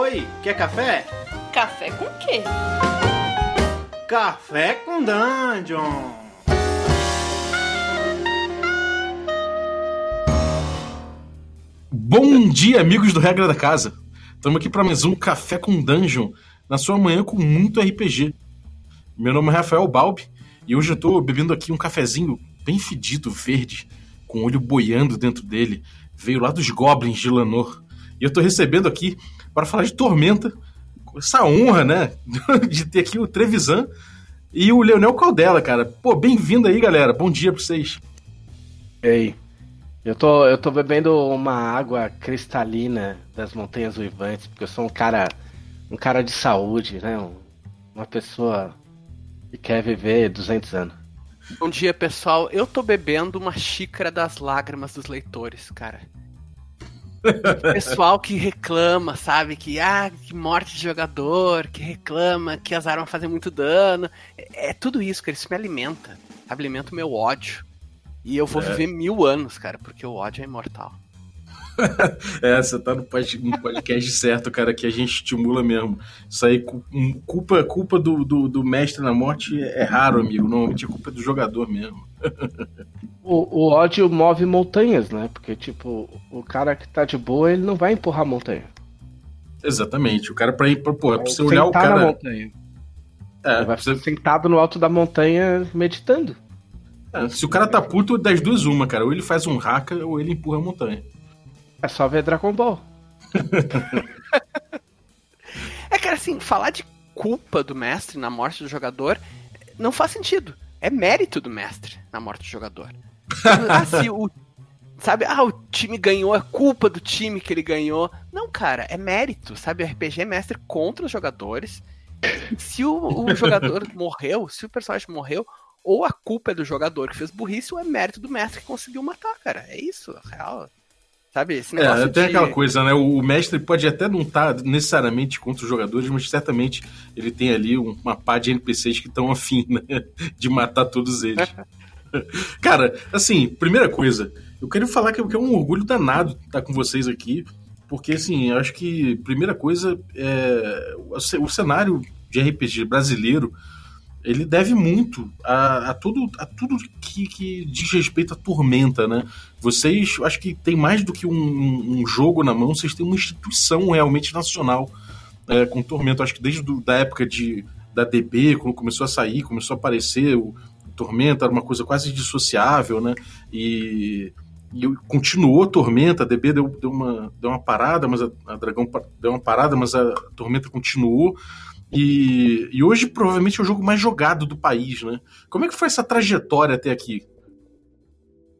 Oi, quer café? Café com quê? Café com Dungeon! Bom dia, amigos do Regra da Casa! Estamos aqui para mais um Café com Dungeon, na sua manhã com muito RPG. Meu nome é Rafael Balbi e hoje eu estou bebendo aqui um cafezinho bem fedido, verde, com olho boiando dentro dele. Veio lá dos Goblins de Lanor. E eu estou recebendo aqui para falar de Tormenta, essa honra, né, de ter aqui o Trevisan e o Leonel Caldela, cara. Pô, bem-vindo aí, galera. Bom dia para vocês. Ei, eu tô, eu tô bebendo uma água cristalina das Montanhas Uivantes, porque eu sou um cara, um cara de saúde, né? Um- uma pessoa que quer viver 200 anos. Bom dia, pessoal. Eu tô bebendo uma xícara das lágrimas dos leitores, cara. Pessoal que reclama, sabe? Que, ah, que morte de jogador, que reclama que as armas fazem muito dano. É, é tudo isso, cara. Isso me alimenta. Alimenta o meu ódio. E eu vou É. viver mil anos, cara, porque o ódio é imortal. É, você tá no pod- no podcast certo, cara, que a gente estimula mesmo. Isso aí, cu- culpa, culpa do, do, do mestre na morte é raro, amigo. Normalmente é culpa do jogador mesmo. O, o ódio move montanhas, né? Porque, tipo, o cara que tá de boa, ele não vai empurrar a montanha. Exatamente. O cara, pra ir, pra, pô, pra Vai você olhar o sentar na cara. montanha. É, Ele vai você- sentado no alto da montanha meditando. é, se o cara tá puto, das duas, uma, cara. Ou ele faz um haka ou ele empurra a montanha. É só ver Dragon Ball. É, cara, assim, falar de culpa do mestre na morte do jogador não faz sentido. É mérito do mestre na morte do jogador. ah, se o. Sabe, ah, o time ganhou, é culpa do time que ele ganhou. Não, cara, é mérito, sabe? O RPG é mestre contra os jogadores. Se o, o jogador morreu, se o personagem morreu, ou a culpa é do jogador que fez burrice, ou é mérito do mestre que conseguiu matar, cara. É isso, é real. Sabe, esse negócio É, tem de... aquela coisa, né? O mestre pode até não estar necessariamente contra os jogadores, mas certamente ele tem ali um- uma pá de NPCs que estão afim, né? De matar todos eles. Cara, assim, primeira coisa, eu quero falar que é um orgulho danado estar com vocês aqui, porque, assim, eu acho que, primeira coisa, é, o cenário de RPG brasileiro, ele deve muito a, a tudo, a tudo que, que diz respeito à Tormenta, né? Vocês, acho que tem mais do que um, um jogo na mão, vocês têm uma instituição realmente nacional é, com Tormenta. Acho que desde do, da época de, da DB, quando começou a sair, começou a aparecer o, Tormenta, era uma coisa quase dissociável, né? E, e continuou a Tormenta, a DB deu, deu, uma, deu uma parada, mas a, a Dragão deu uma parada, mas a Tormenta continuou. E, e hoje provavelmente é o jogo mais jogado do país, né? Como é que foi essa trajetória até aqui?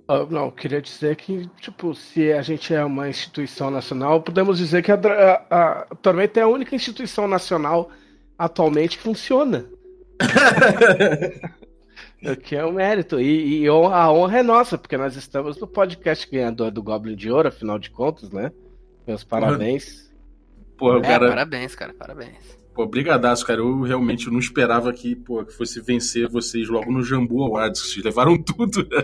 Ah, Não, eu queria dizer que, tipo, se a gente é uma instituição nacional, podemos dizer que a, a, a Tormenta é a única instituição nacional atualmente que funciona. O que é um mérito. E, e a honra é nossa, porque nós estamos no podcast ganhador do Goblin de Ouro, afinal de contas, né? Meus parabéns. Porra, É, cara, parabéns, cara, parabéns. Pô, brigadaço, cara. Eu realmente não esperava que, pô, que fosse vencer vocês logo no Jambu Awards. Vocês levaram tudo.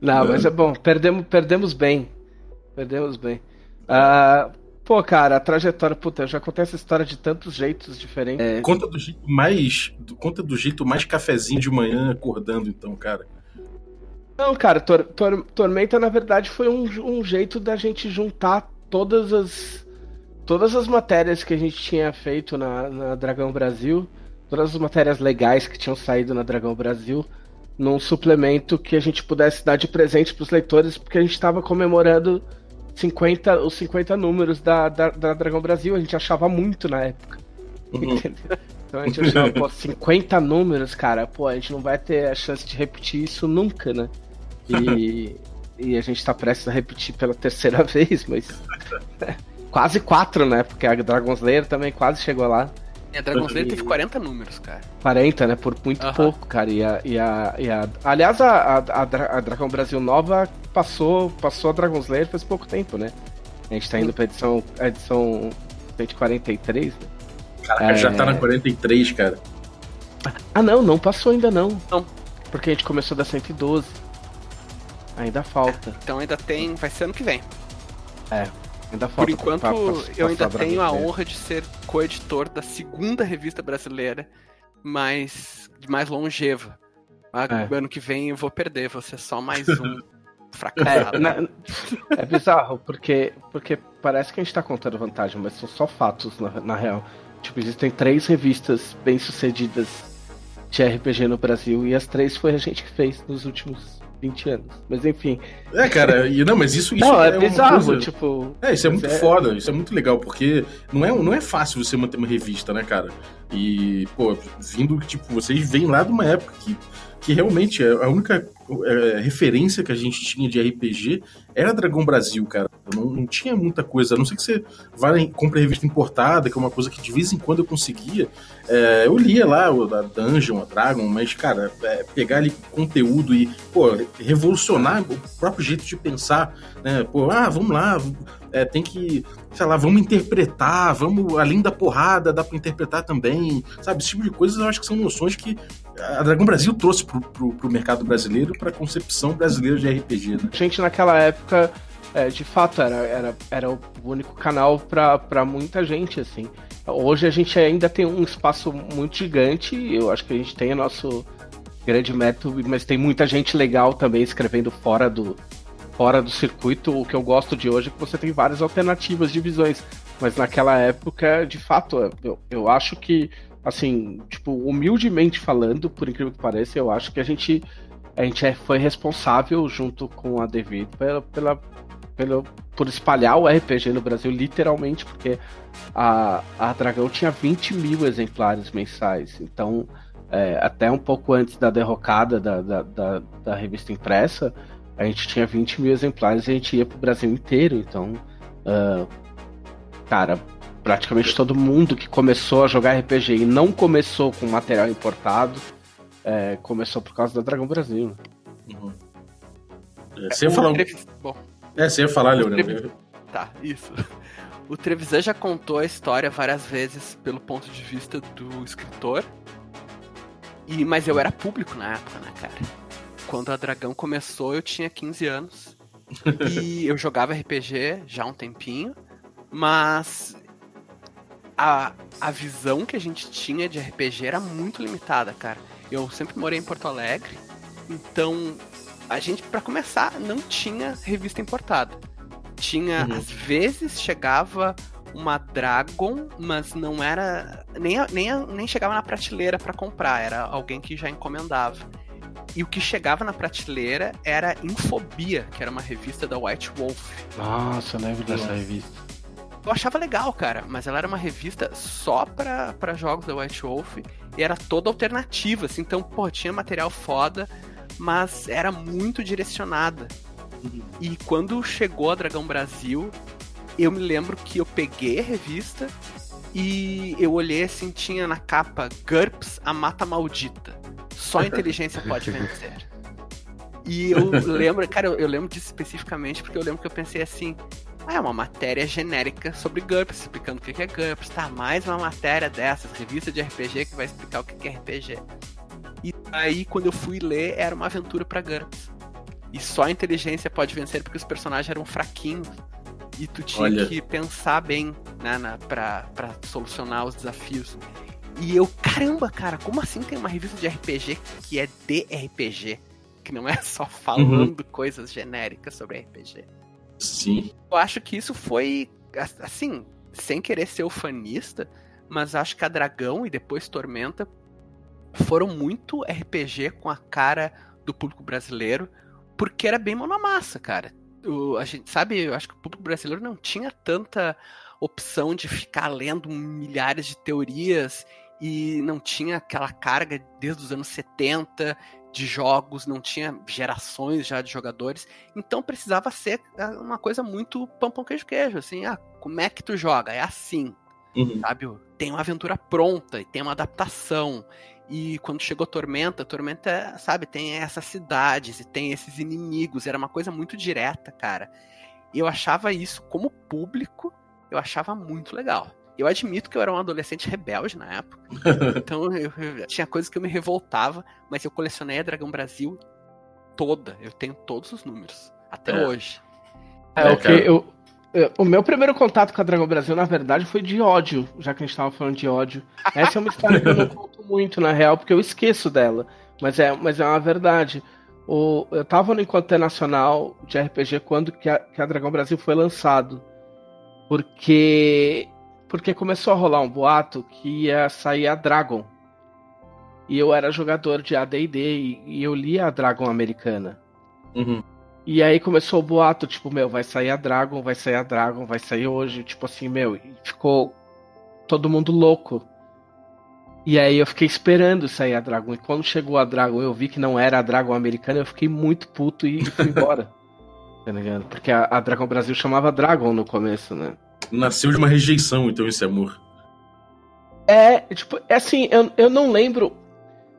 Não, mas é bom, perdemos, perdemos bem. Perdemos bem. Ah, pô, cara, a trajetória, puta, eu já contei essa história de tantos jeitos diferentes. É, Conta do jeito mais. Conta do jeito mais cafezinho de manhã acordando, então, cara. Não, cara, Tor- Tor- Tormenta na verdade foi um, um jeito da gente juntar todas as todas as matérias que a gente tinha feito na, na Dragão Brasil, todas as matérias legais que tinham saído na Dragão Brasil, num suplemento que a gente pudesse dar de presente para os leitores, porque a gente estava comemorando 50, os 50 números da, da, da Dragão Brasil, a gente achava muito na época. Uhum. Entendeu? Então a gente achava, pô, 50 números, cara, pô, a gente não vai ter a chance de repetir isso nunca, né? E, e a gente tá prestes a repetir pela terceira vez, mas. Quase quatro, né? Porque a Dragon Slayer também quase chegou lá. E a Dragon Slayer teve 40 números, cara. 40, né? Por muito Aham. pouco, cara. E a, e a, e a- Aliás, a, a, a, Dra- a Dragão Brasil Nova passou, passou a Dragon Slayer faz pouco tempo, né? A gente tá indo pra edição, edição 143, né? Caraca, É. já tá na 43, cara. Ah, não, não passou ainda não. Não. Porque a gente começou da 112. Ainda falta. Então ainda tem. Vai ser ano que vem. Ainda Por falta enquanto, pra- pra- eu pra ainda sobrar tenho a honra de ser coeditor da segunda revista brasileira mais, mais longeva. Ah, É. Ano que vem eu vou perder, vou ser só mais um fracassado. É, é bizarro, porque, porque parece que a gente tá contando vantagem, mas são só fatos na, na real. Tipo, existem três revistas bem-sucedidas de RPG no Brasil e as três foi a gente que fez nos últimos 20 anos. Mas enfim. É, cara, e não, mas isso, isso não, é, uma bizarro, coisa- tipo. É, isso é muito É. foda, isso é muito legal, porque não é, não é fácil você manter uma revista, né, cara? E, pô, vindo, tipo, vocês vêm lá de uma época que, que realmente é a única é, referência que a gente tinha de RPG era Dragão Brasil, cara. Não, não tinha muita coisa, a não ser que você vá e compre revista importada, que é uma coisa que de vez em quando eu conseguia. É, eu lia lá o da Dungeon, a Dragon, mas, cara, é, pegar ali conteúdo e, pô, revolucionar o próprio jeito de pensar, né? Pô, ah, vamos lá, é, tem que, sei lá, vamos interpretar, vamos, além da porrada, dá pra interpretar também, sabe? Esse tipo de coisas eu acho que são noções que a Dragão Brasil trouxe pro, pro, pro mercado brasileiro, pra concepção brasileira de RPG, né? Gente naquela época, é, de fato, era, era, era o único canal pra pra muita gente, assim. Hoje a gente ainda tem um espaço muito gigante, eu acho que a gente tem o nosso grande método, mas tem muita gente legal também escrevendo fora do, fora do circuito. O que eu gosto de hoje é que você tem várias alternativas de visões. Mas naquela época, de fato, eu, eu acho que, assim, tipo, humildemente falando, por incrível que pareça, eu acho que a gente a gente é- foi responsável, junto com a Devido, pela, pela, pelo, por espalhar o RPG no Brasil, literalmente, porque a, a Dragão tinha 20 mil exemplares mensais. Então, é, até um pouco antes da derrocada da, da, da, da revista impressa, a gente tinha 20 mil exemplares e a gente ia pro Brasil inteiro. Então, ah, cara, praticamente todo mundo que começou a jogar RPG e não começou com material importado, é, começou por causa da Dragão Brasil. Uhum. É, ia falar. um- Trevis- Bom, É, ia falar, Trevi- Leonel. tá, isso. O Trevisan já contou a história várias vezes pelo ponto de vista do escritor. E, mas eu era público na época, né, cara? Quando a Dragão começou, eu tinha 15 anos. e eu jogava RPG já há um tempinho. Mas a, a visão que a gente tinha de RPG era muito limitada, cara. Eu sempre morei em Porto Alegre. Então, a gente, pra começar, não tinha revista importada. Tinha, Uhum. às vezes, chegava uma Dragon, mas não era. Nem, nem, nem chegava na prateleira pra comprar, era alguém que já encomendava. E o que chegava na prateleira era Infobia, que era uma revista da White Wolf. Nossa, eu lembro dessa revista. Eu achava legal, cara, mas ela era uma revista só pra, pra jogos da White Wolf e era toda alternativa, assim, então, pô, tinha material foda, mas era muito direcionada. E quando chegou a Dragão Brasil, eu me lembro que eu peguei a revista e eu olhei assim, tinha na capa GURPS, a mata maldita. Só inteligência pode vencer. E eu lembro, cara, eu, eu lembro disso especificamente porque eu lembro que eu pensei assim, ah, é uma matéria genérica sobre GURPS, explicando o que é GURPS. Tá, mais uma matéria dessas, revista de RPG que vai explicar o que é RPG. E aí, quando eu fui ler, era uma aventura pra GURPS. E só a inteligência pode vencer porque os personagens eram fraquinhos. E tu tinha Olha. que pensar bem, né, na, pra, pra solucionar os desafios. E eu, caramba, cara, como assim tem uma revista de RPG que é de RPG? Que não é só falando coisas genéricas sobre RPG. Sim. Eu acho que isso foi, assim, sem querer ser ufanista, mas acho que a Dragão e depois Tormenta foram muito RPG com a cara do público brasileiro, porque era bem mão massa, cara. O, a gente sabe, eu acho que o público brasileiro não tinha tanta opção de ficar lendo milhares de teorias e não tinha aquela carga desde os anos 70 de jogos, não tinha gerações já de jogadores, então precisava ser ah, uma coisa muito pão pão queijo queijo, assim, ah, como é que tu joga? É assim, Uhum. sabe? Tem uma aventura pronta e tem uma adaptação. E quando chegou Tormenta, Tormenta, sabe, tem essas cidades e tem esses inimigos, era uma coisa muito direta, cara. E eu achava isso, como público, eu achava muito legal. Eu admito que eu era um adolescente rebelde na época. então eu, eu- tinha coisas que eu me revoltava, mas eu colecionei a Dragão Brasil toda. Eu tenho todos os números. Até É. hoje. É, É, o, que eu, o meu primeiro contato com a Dragão Brasil, na verdade, foi de ódio, já que a gente tava falando de ódio. Essa é uma história que eu não conto muito, na real, porque eu esqueço dela. Mas é, mas é uma verdade. O, eu tava no Encontro Internacional de RPG quando que a, que a Dragão Brasil foi lançado. Porque. Porque começou a rolar um boato que ia sair a Dragon. E eu era jogador de ADD e, eu li a Dragon americana. Uhum. E aí começou o boato, tipo, meu, vai sair a Dragon, vai sair a Dragon, vai sair hoje, tipo assim, meu, e ficou todo mundo louco. E aí eu fiquei esperando sair a Dragon. E quando chegou a Dragon, eu vi que não era a Dragon americana, eu fiquei muito puto e fui embora. tá ligado? Porque a, a Dragon Brasil chamava Dragon no começo, né? Nasceu de uma rejeição, então, esse amor. É, tipo, é assim, eu, eu não lembro.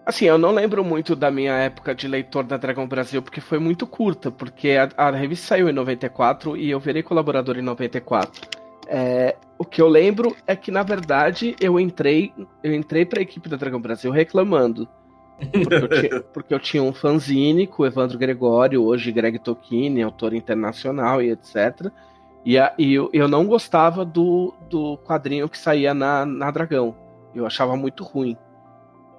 Assim, eu não lembro muito da minha época de leitor da Dragão Brasil, porque foi muito curta, porque a, a revista saiu em 94 e eu virei colaborador em 94. É, o que eu lembro é que, na verdade, eu entrei, eu entrei pra equipe da Dragão Brasil reclamando. Porque eu, tinha, porque eu tinha um fanzine com o Evandro Gregório, hoje Greg Tokini, autor internacional e etc. E, a, e eu, eu, não gostava do, do quadrinho que saía na, na Dragão. Eu achava muito ruim.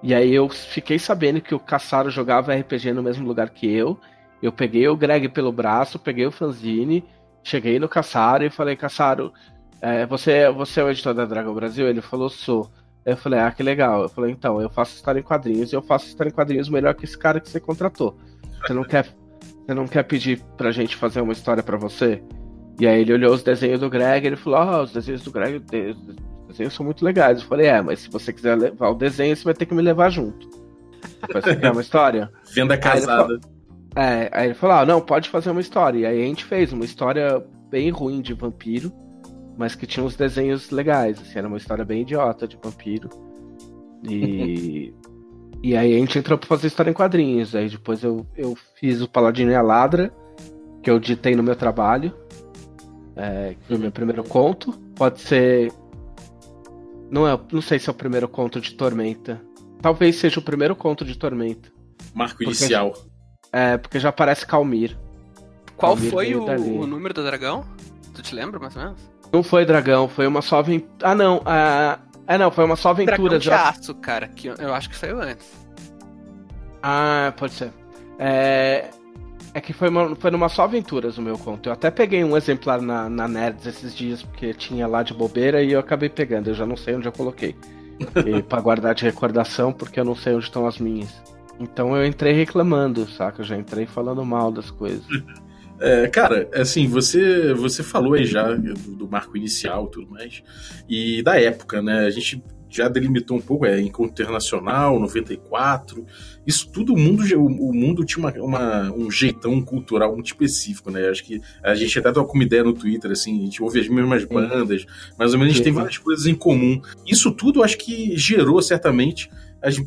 E aí eu fiquei sabendo que o Caçaro jogava RPG no mesmo lugar que eu. Eu peguei o Greg pelo braço, peguei o fanzine, cheguei no Caçaro e falei, Caçaro, é, você, você é o editor da Dragão Brasil? Ele falou, sou. Eu falei, ah, que legal. Eu falei, então, eu faço história em quadrinhos e eu faço história em quadrinhos melhor que esse cara que você contratou. Você não quer, você não quer pedir pra gente fazer uma história para você? E aí ele olhou os desenhos do Greg e ele falou, ah, os desenhos do Greg, desenhos são muito legais. Eu falei, é, mas se você quiser levar o desenho, você vai ter que me levar junto. Você quer uma história? Venda casada. Aí é, aí ele falou, ah, não, pode fazer uma história. E aí a gente fez uma história bem ruim de vampiro, mas que tinha uns desenhos legais, assim, era uma história bem idiota de vampiro. E. e aí a gente entrou pra fazer história em quadrinhos. Aí depois eu, eu fiz o Paladino e a Ladra, que eu ditei no meu trabalho. É, que foi o meu primeiro conto. Pode ser não, é, não sei se é o primeiro conto de Tormenta. Talvez seja o primeiro conto de Tormenta. Marco porque inicial. Já, é, porque já aparece Calmir. Qual Calmir foi o, o, número do dragão? Tu te lembra, mais ou menos? Não foi dragão, foi uma só aventura. Ah, não. Ah, é, não, foi uma só aventura. Dragão de já... aço, cara, que eu, eu acho que saiu antes. Ah, pode ser. É, é que foi, uma, foi numa só aventuras o meu conto. Eu até peguei um exemplar na, na Nerds esses dias, porque tinha lá de bobeira e eu acabei pegando. Eu já não sei onde eu coloquei. e pra guardar de recordação, porque eu não sei onde estão as minhas. Então eu entrei reclamando, saca? Eu já entrei falando mal das coisas. É, cara, assim, você você falou aí já do, do marco inicial e tudo mais, e da época, né? A gente já delimitou um pouco, é Encontro Internacional, 94. Isso tudo, o mundo, o, mundo tinha uma, uma, um jeitão cultural muito específico, né? Acho que a gente até trocou uma ideia no Twitter, assim, a gente ouve as mesmas bandas, mais ou menos a gente tem várias coisas em comum. Isso tudo acho que gerou certamente as,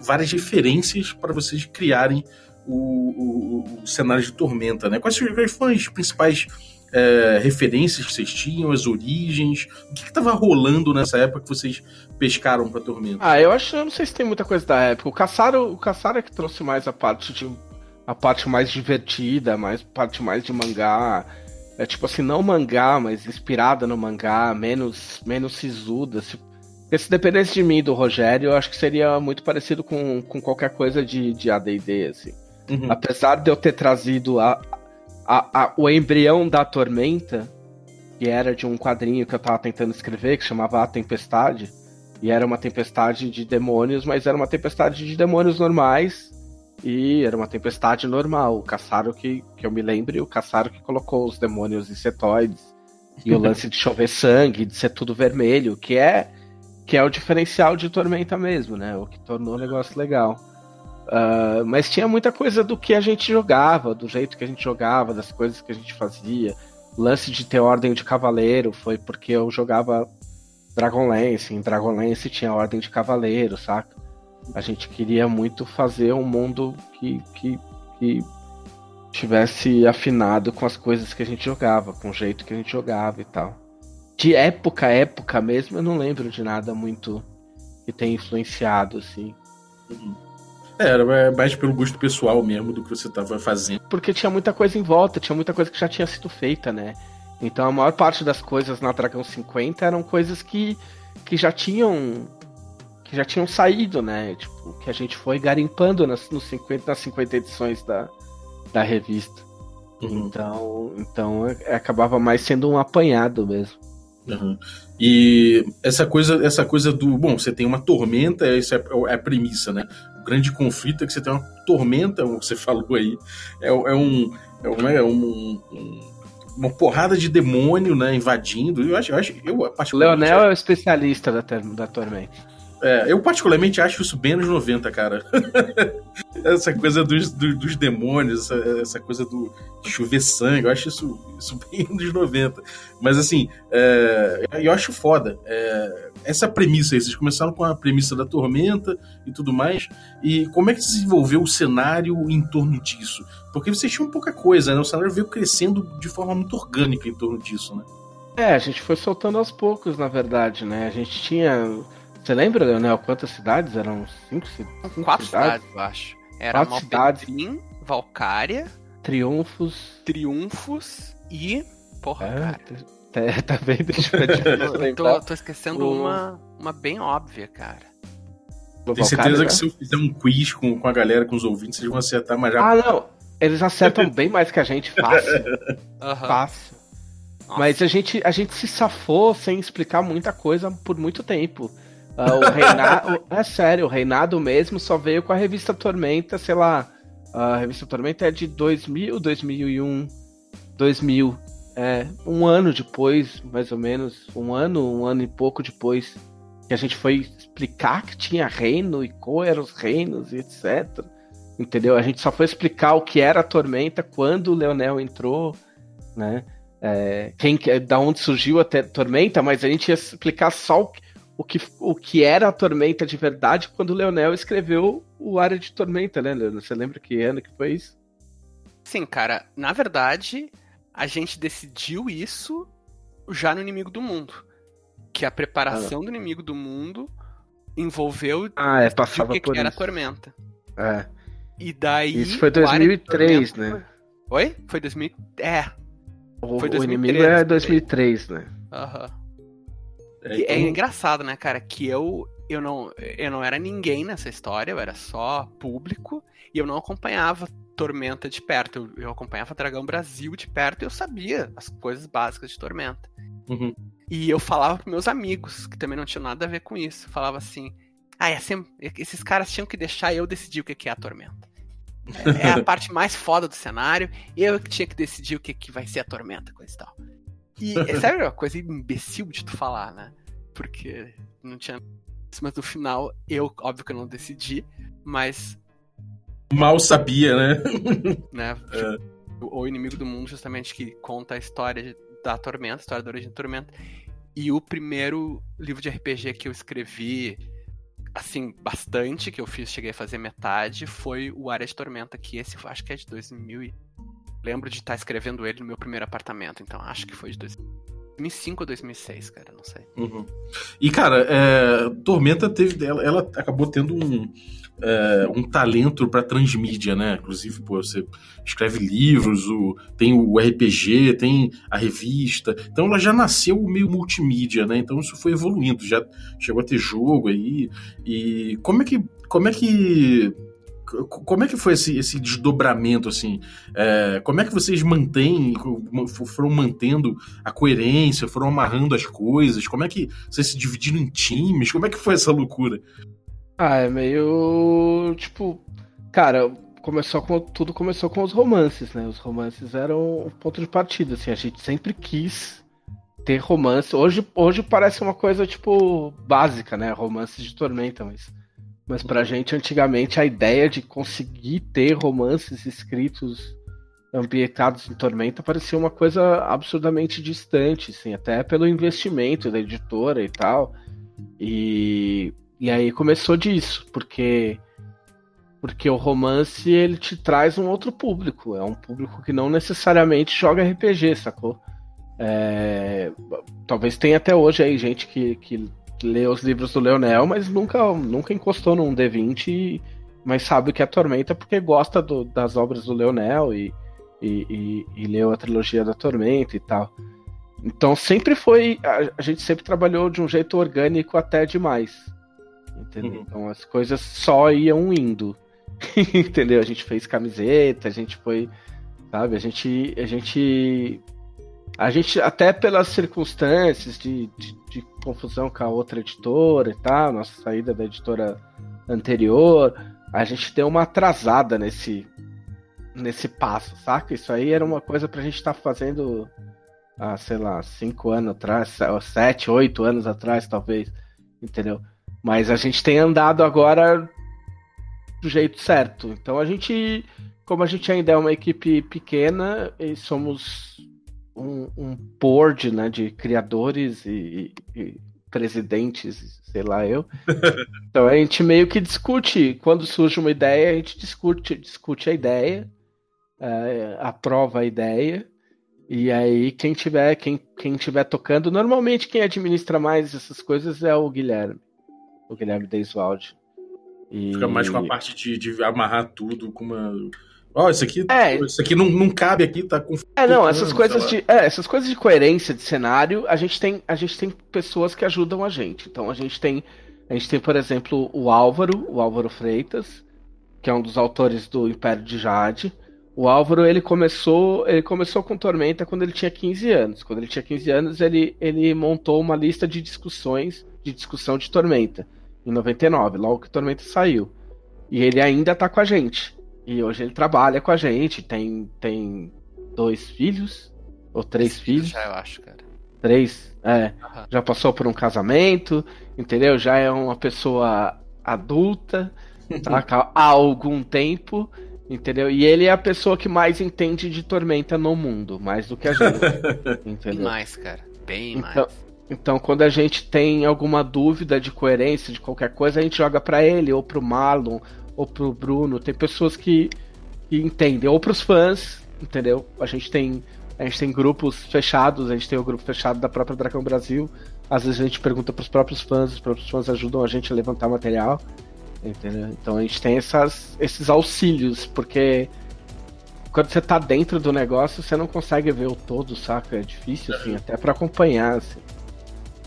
várias referências para vocês criarem o, o, o, cenário de Tormenta, né? Quais, quais foram as principais é, referências que vocês tinham, as origens? O que estava rolando nessa época que vocês pescaram pra Tormenta? Ah, eu acho, eu não sei se tem muita coisa da época. O Caçaro, o Caçaro é que trouxe mais a parte de a parte mais divertida, mais parte mais de mangá. É tipo assim, não mangá, mas inspirada no mangá, menos menos sisuda. Se, se dependesse de mim do Rogério, eu acho que seria muito parecido com, com qualquer coisa de, de AD&D, assim. Uhum. Apesar de eu ter trazido a, a, a, o embrião da Tormenta, que era de um quadrinho que eu tava tentando escrever, que chamava A Tempestade, e era uma tempestade de demônios, mas era uma tempestade de demônios normais, e era uma tempestade normal. O Caçaro que, que eu me lembre, o Caçaro que colocou os demônios insetoides, e o lance de chover sangue, de ser tudo vermelho, que é que é o diferencial de Tormenta mesmo, né? O que tornou o negócio legal. Uh, mas tinha muita coisa do que a gente jogava, do jeito que a gente jogava, das coisas que a gente fazia. O lance de ter ordem de cavaleiro foi porque eu jogava Dragonlance. Em Dragonlance tinha ordem de cavaleiro, saca? A gente queria muito fazer um mundo que, que, que tivesse afinado com as coisas que a gente jogava, com o jeito que a gente jogava e tal. De época, época mesmo, eu não lembro de nada muito que tenha influenciado, assim. Uhum. É, era mais pelo gosto pessoal mesmo do que você estava fazendo. Porque tinha muita coisa em volta, tinha muita coisa que já tinha sido feita, né? Então a maior parte das coisas na Dragão 50 eram coisas que, que já tinham que já tinham saído, né? Tipo, que a gente foi garimpando nas, nos 50, nas 50 edições da, da revista. Uhum. Então, então é, acabava mais sendo um apanhado mesmo. Uhum. E essa coisa, essa coisa do. Bom, você tem uma tormenta, isso é, é a premissa, né? Grande conflito é que você tem uma tormenta, como você falou aí. É, é um. É, um, é um, um, uma porrada de demônio, né? Invadindo. Eu acho. Eu, acho, eu Leonel é o especialista da, da tormenta. É, eu particularmente acho isso bem anos 90, cara. essa coisa dos, dos, demônios, essa, essa, coisa do chover sangue, eu acho isso, isso bem anos 90. Mas assim, é, eu acho foda. É, essa premissa aí, vocês começaram com a premissa da tormenta e tudo mais, e como é que desenvolveu o cenário em torno disso? Porque vocês tinham pouca coisa, né? O cenário veio crescendo de forma muito orgânica em torno disso, né? É, a gente foi soltando aos poucos, na verdade, né? A gente tinha você lembra, Leonel, quantas cidades? Eram cinco, cinco Quatro cidades? cidades, eu acho. Era Quatro cidades. Valcária, Triunfos. Triunfos e. Porra, é, cara. Tá, tá vendo? Deixa eu tô, tô esquecendo o... uma, uma bem óbvia, cara. Tenho certeza que se eu fizer um quiz com, com a galera, com os ouvintes, vocês vão acertar mais já. Ah, não. Eles acertam bem mais que a gente, fácil. Uhum. Fácil. Nossa. Mas a gente, a gente se safou sem explicar muita coisa por muito tempo. Uh, o reinado. é sério, o reinado mesmo só veio com a revista Tormenta, sei lá. A revista Tormenta é de 2000, 2001, 2000. É, um ano depois, mais ou menos. Um ano, um ano e pouco depois. Que a gente foi explicar que tinha reino e qual eram os reinos e etc. Entendeu? A gente só foi explicar o que era a Tormenta quando o Leonel entrou, né? É, quem, da onde surgiu a Tormenta, mas a gente ia explicar só o, o que, o que era a Tormenta de verdade quando o Leonel escreveu o Área de Tormenta, né, Leonel? Você lembra que ano que foi isso? Sim, cara. Na verdade, a gente decidiu isso já no Inimigo do Mundo. Que a preparação ah. do Inimigo do Mundo envolveu ah, é, passava o que, por que era a Tormenta. É. E daí. Isso foi 2003, né? Oi? Foi 2000. É. O, foi 2003, o inimigo é 2003, né? Aham. Uhum. É, então... é engraçado, né, cara, que eu eu não, eu não era ninguém nessa história, eu era só público e eu não acompanhava Tormenta de perto. Eu, eu acompanhava Dragão Brasil de perto e eu sabia as coisas básicas de Tormenta. Uhum. E eu falava pros meus amigos, que também não tinham nada a ver com isso. Eu falava assim: ah, é assim, esses caras tinham que deixar eu decidir o que é a Tormenta. É, é a parte mais foda do cenário, eu que tinha que decidir o que, que vai ser a Tormenta, coisa e tal. E é sério, uma coisa imbecil de tu falar, né? Porque não tinha. Mas no final, eu, óbvio que eu não decidi, mas. Mal sabia, né? né? É. O Inimigo do Mundo, justamente, que conta a história da Tormenta, a história da origem da Tormenta. E o primeiro livro de RPG que eu escrevi, assim, bastante, que eu fiz, cheguei a fazer metade, foi o Área de Tormenta, que esse acho que é de 2000 e lembro de estar tá escrevendo ele no meu primeiro apartamento, então acho que foi de 2005 ou 2006, cara, não sei. Uhum. E, cara, é, Tormenta teve. Ela, ela, acabou tendo um. É, um talento para transmídia, né? Inclusive, pô, você escreve livros, o, tem o RPG, tem a revista. Então ela já nasceu meio multimídia, né? Então isso foi evoluindo, já chegou a ter jogo aí. E como é que como é que como é que foi esse, esse desdobramento, assim? É, como é que vocês mantêm, foram mantendo a coerência, foram amarrando as coisas? Como é que vocês se dividiram em times? Como é que foi essa loucura? Ah, é meio. Tipo. Cara, começou com. Tudo começou com os romances, né? Os romances eram o ponto de partida, assim. A gente sempre quis ter romance. Hoje, hoje parece uma coisa, tipo, básica, né? Romances de Tormenta, mas mas pra gente, antigamente, a ideia de conseguir ter romances escritos ambientados em Tormenta parecia uma coisa absurdamente distante, assim, até pelo investimento da editora e tal. E, e aí começou disso, porque porque o romance ele te traz um outro público, é um público que não necessariamente joga RPG, sacou? É, talvez tenha até hoje aí gente que, que lê os livros do Leonel, mas nunca, nunca encostou num D20, mas sabe o que é Tormenta porque gosta do, das obras do Leonel e, e, e, e, leu a trilogia da Tormenta e tal. Então sempre foi. A, a, gente sempre trabalhou de um jeito orgânico até demais. Entendeu? Uhum. Então as coisas só iam indo. entendeu? A gente fez camiseta, a gente foi. Sabe? A gente. A gente. A gente, até pelas circunstâncias de, de, de confusão com a outra editora e tal, nossa saída da editora anterior, a gente deu uma atrasada nesse, nesse passo, saca? Isso aí era uma coisa pra gente estar tá fazendo há, sei lá, cinco anos atrás, sete, oito anos atrás, talvez, entendeu? Mas a gente tem andado agora do jeito certo. Então a gente, como a gente ainda é uma equipe pequena e somos um, um board né, de criadores e, e presidentes, sei lá eu. Então a gente meio que discute. Quando surge uma ideia, a gente discute, discute a ideia, é, aprova a ideia e aí, quem tiver, quem, quem tiver tocando, normalmente quem administra mais essas coisas é o Guilherme. O Guilherme Deiswald. E... Fica mais com a parte de, de amarrar tudo com uma. Ó, oh, isso aqui, é. isso aqui não, não cabe aqui, tá com. É, não, essas coisas de. É, essas coisas de coerência de cenário, a gente tem, a gente tem pessoas que ajudam a gente. Então a gente tem. A gente tem, por exemplo, o Álvaro, o Álvaro Freitas, que é um dos autores do Império de Jade. O Álvaro, ele começou, ele começou com Tormenta quando ele tinha 15 anos. Quando ele tinha 15 anos, ele, ele montou uma lista de discussões, de discussão de Tormenta, em 99, logo que Tormenta saiu. E ele ainda tá com a gente. E hoje ele trabalha com a gente, tem, tem dois filhos, ou três filhos. Já eu acho, cara. Três, é. Uhum. Já passou por um casamento, entendeu? Já é uma pessoa adulta, tá? há algum tempo. Entendeu? E ele é a pessoa que mais entende de Tormenta no mundo, mais do que a gente. entendeu? Bem mais, cara. Bem então, mais. Então, quando a gente tem alguma dúvida de coerência de qualquer coisa, a gente joga para ele, ou pro Marlon, ou pro Bruno. Tem pessoas que, que entendem, ou pros fãs, entendeu? A gente tem. A gente tem grupos fechados, a gente tem o grupo fechado da própria Dragão Brasil. Às vezes a gente pergunta pros próprios fãs, os próprios fãs ajudam a gente a levantar material. Entendeu? Então a gente tem essas, esses auxílios, porque quando você tá dentro do negócio, você não consegue ver o todo, saca? É difícil, assim, até para acompanhar, assim.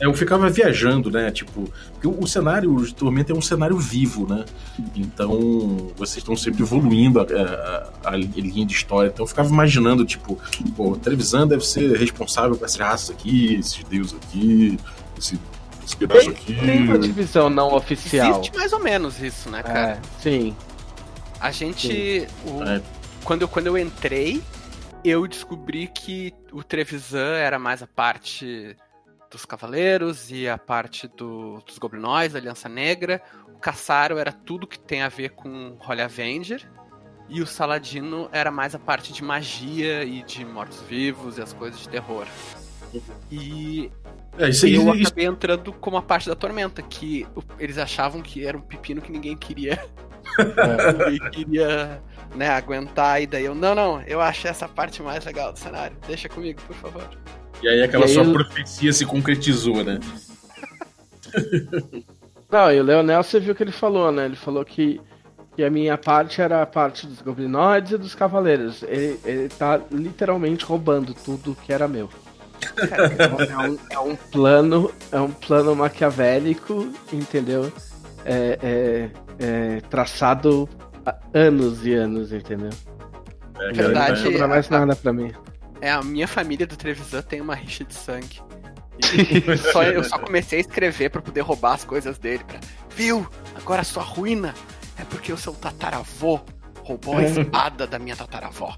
É, eu ficava viajando, né? Tipo, o, o cenário de Tormenta é um cenário vivo, né? Então, vocês estão sempre evoluindo a, a, a, linha de história. Então, eu ficava imaginando, tipo, pô, a televisão deve ser responsável por essa raça aqui, esses deuses aqui, esse esse pedaço tem, aqui. Tem uma divisão não oficial. Existe mais ou menos isso, né, cara? É, sim. A gente. Sim. O, é. quando, eu, quando eu entrei, eu descobri que o Trevisan era mais a parte dos Cavaleiros e a parte do, dos Goblinóis, da Aliança Negra. O Caçaro era tudo que tem a ver com Holy Avenger. E o Saladino era mais a parte de magia e de mortos-vivos e as coisas de terror. E é, isso eu acabei entrando como a parte da tormenta, que eles achavam que era um pepino que ninguém queria. ninguém queria né, aguentar, e daí eu, não, não, eu acho essa parte mais legal do cenário. Deixa comigo, por favor. E aí aquela e aí sua eu... profecia se concretizou, né? não, e o Leonel, você viu o que ele falou, né? Ele falou que, que a minha parte era a parte dos goblinoides e dos cavaleiros. Ele, ele tá literalmente roubando tudo que era meu. É um, é um, plano, é um plano maquiavélico, entendeu? É, é, é traçado há anos e anos, entendeu? É verdade. Não sobra mais nada pra mim. É, a minha família do Trevisan tem uma rixa de sangue. só, eu só comecei a escrever para poder roubar as coisas dele. Pra, Viu? Agora sua ruína é porque o seu tataravô roubou a espada da minha tataravó.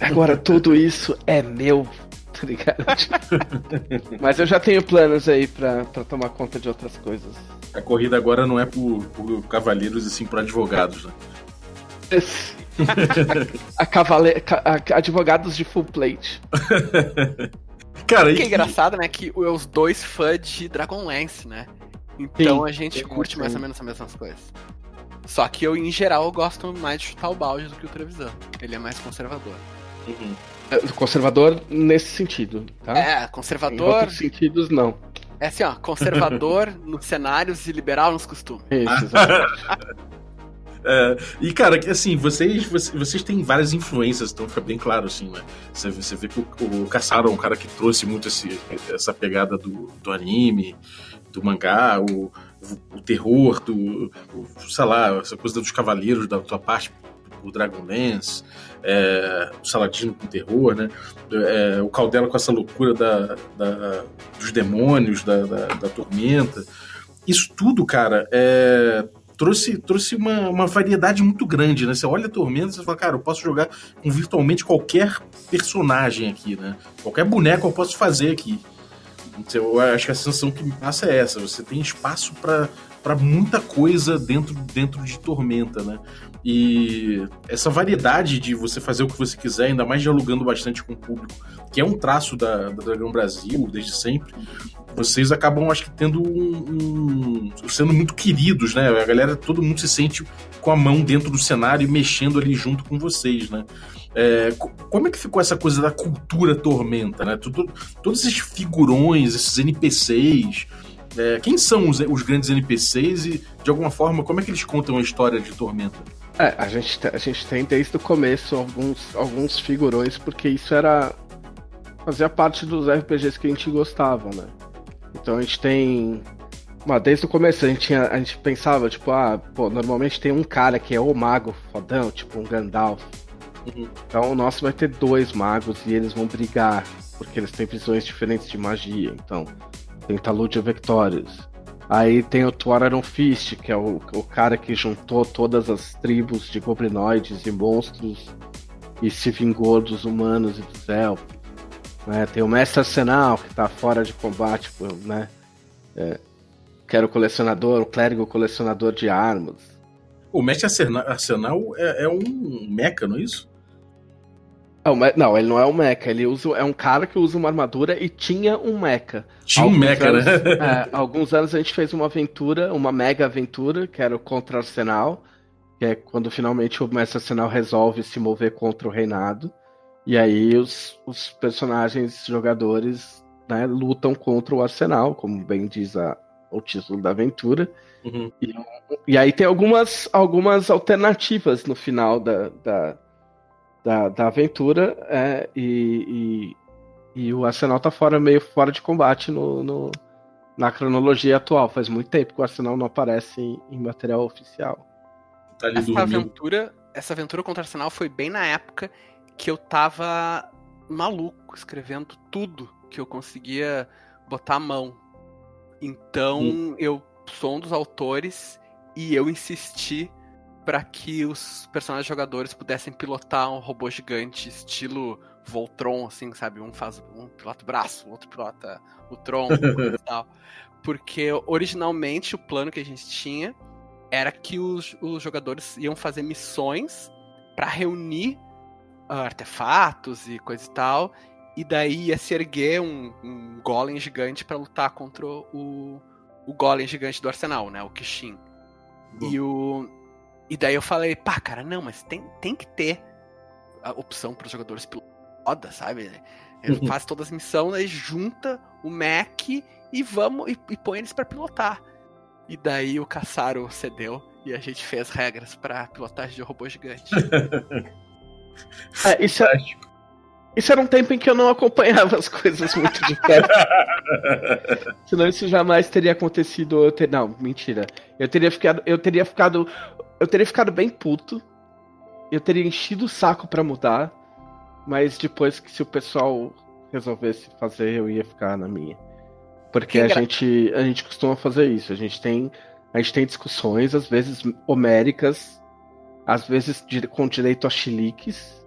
Agora tudo isso é meu tá ligado? Mas eu já tenho planos aí pra, pra tomar conta de outras coisas. A corrida agora não é por, por cavaleiros e sim por advogados, né? a cavale... A, advogados de full plate. Cara, o que é engraçado, né? Que os dois fãs de Dragonlance, né? Então Sim, a gente curte mais ou menos as mesmas coisas. Só que eu, em geral, gosto mais de chutar o balde do que o Trevisan. Ele é mais conservador. Uhum. É, conservador nesse sentido, tá? É, conservador. Em outros sentidos, não. É assim, ó, conservador nos cenários e liberal nos costumes. Isso, É, e, cara, assim, vocês, vocês, têm várias influências, então fica bem claro, assim, né? Você, você vê que o, o Caçaro é um cara que trouxe muito esse, essa pegada do, do anime, do mangá, o, o, o terror, do, o, sei lá, essa coisa dos cavaleiros da tua parte, o Dragonlance, é, o Saladino com terror, né? É, o Caldela com essa loucura da, da dos demônios, da, da, da, tormenta. Isso tudo, cara, é, trouxe, trouxe uma, uma variedade muito grande, né? Você olha Tormenta e fala, cara, eu posso jogar com virtualmente qualquer personagem aqui, né? Qualquer boneco eu posso fazer aqui. Então, eu acho que a sensação que me passa é essa. Você tem espaço para muita coisa dentro, dentro de Tormenta, né? E essa variedade de você fazer o que você quiser, ainda mais dialogando bastante com o público, que é um traço da, da Dragão Brasil desde sempre, vocês acabam, acho que, tendo um, um, sendo muito queridos, né? A galera, todo mundo se sente com a mão dentro do cenário e mexendo ali junto com vocês, né? É, como é que ficou essa coisa da cultura tormenta, né? Tudo, todos esses figurões, esses NPCs, é, quem são os, os, grandes NPCs e, de alguma forma, como é que eles contam a história de Tormenta? É, a gente, a gente tem desde o começo alguns, alguns figurões, porque isso era. fazia parte dos RPGs que a gente gostava, né? Então a gente tem. Mas desde o começo a gente, tinha, a gente pensava, tipo, ah, pô, normalmente tem um cara que é o mago fodão, tipo um Gandalf. Uhum. Então o nosso vai ter dois magos e eles vão brigar, porque eles têm visões diferentes de magia. Então, tem Taludia Vectorius. Aí tem o Tuararon Fist, que é o, o cara que juntou todas as tribos de goblinoides e monstros e se vingou dos humanos e dos elfos. Né? Tem o Mestre Arsenal, que está fora de combate, né? É, que era o colecionador, o clérigo colecionador de armas. O Mestre Arsenal é, é um mecha, não é isso? Não, ele não é um mecha, ele usa, é um cara que usa uma armadura e tinha um mecha. Tinha alguns um mecha, anos, né? É, alguns anos a gente fez uma aventura, uma mega aventura, que era o Contra Arsenal, que é quando finalmente o Mestre Arsenal resolve se mover contra o reinado. E aí os, os personagens jogadores né, lutam contra o Arsenal, como bem diz a, o título da aventura. Uhum. E, e, aí tem algumas, algumas alternativas no final da, da da, da aventura é, e, e, e, o Arsenal tá fora, meio fora de combate no, no, na cronologia atual. Faz muito tempo que o Arsenal não aparece em, em material oficial. Tá essa aventura, essa aventura contra o Arsenal foi bem na época que eu tava maluco escrevendo tudo que eu conseguia botar a mão. Então hum. eu sou um dos autores e eu insisti para que os personagens jogadores pudessem pilotar um robô gigante estilo Voltron, assim, sabe? Um faz um pilota o braço, o outro pilota o tronco e tal. Porque originalmente o plano que a gente tinha era que os, os jogadores iam fazer missões para reunir uh, artefatos e coisa e tal, e daí ia se erguer um, um golem gigante para lutar contra o, o golem gigante do arsenal, né? O Kishin. E o, e daí eu falei, pá, cara, não, mas tem, tem que ter a opção para os jogadores pilotar, sabe? Ele uhum. faz todas as missões, aí junta o Mac e vamos e, e põe eles para pilotar. E daí o Caçaro cedeu e a gente fez regras para pilotagem de robô gigante. é, isso, é, isso era um tempo em que eu não acompanhava as coisas muito de perto. Senão isso jamais teria acontecido. Eu ter... Não, mentira. Eu teria ficado. Eu teria ficado eu teria ficado bem puto. Eu teria enchido o saco para mudar. Mas depois que se o pessoal resolvesse fazer, eu ia ficar na minha. Porque a gente, a gente costuma fazer isso. A gente tem, a gente tem discussões, às vezes homéricas, às vezes com direito a chiliques.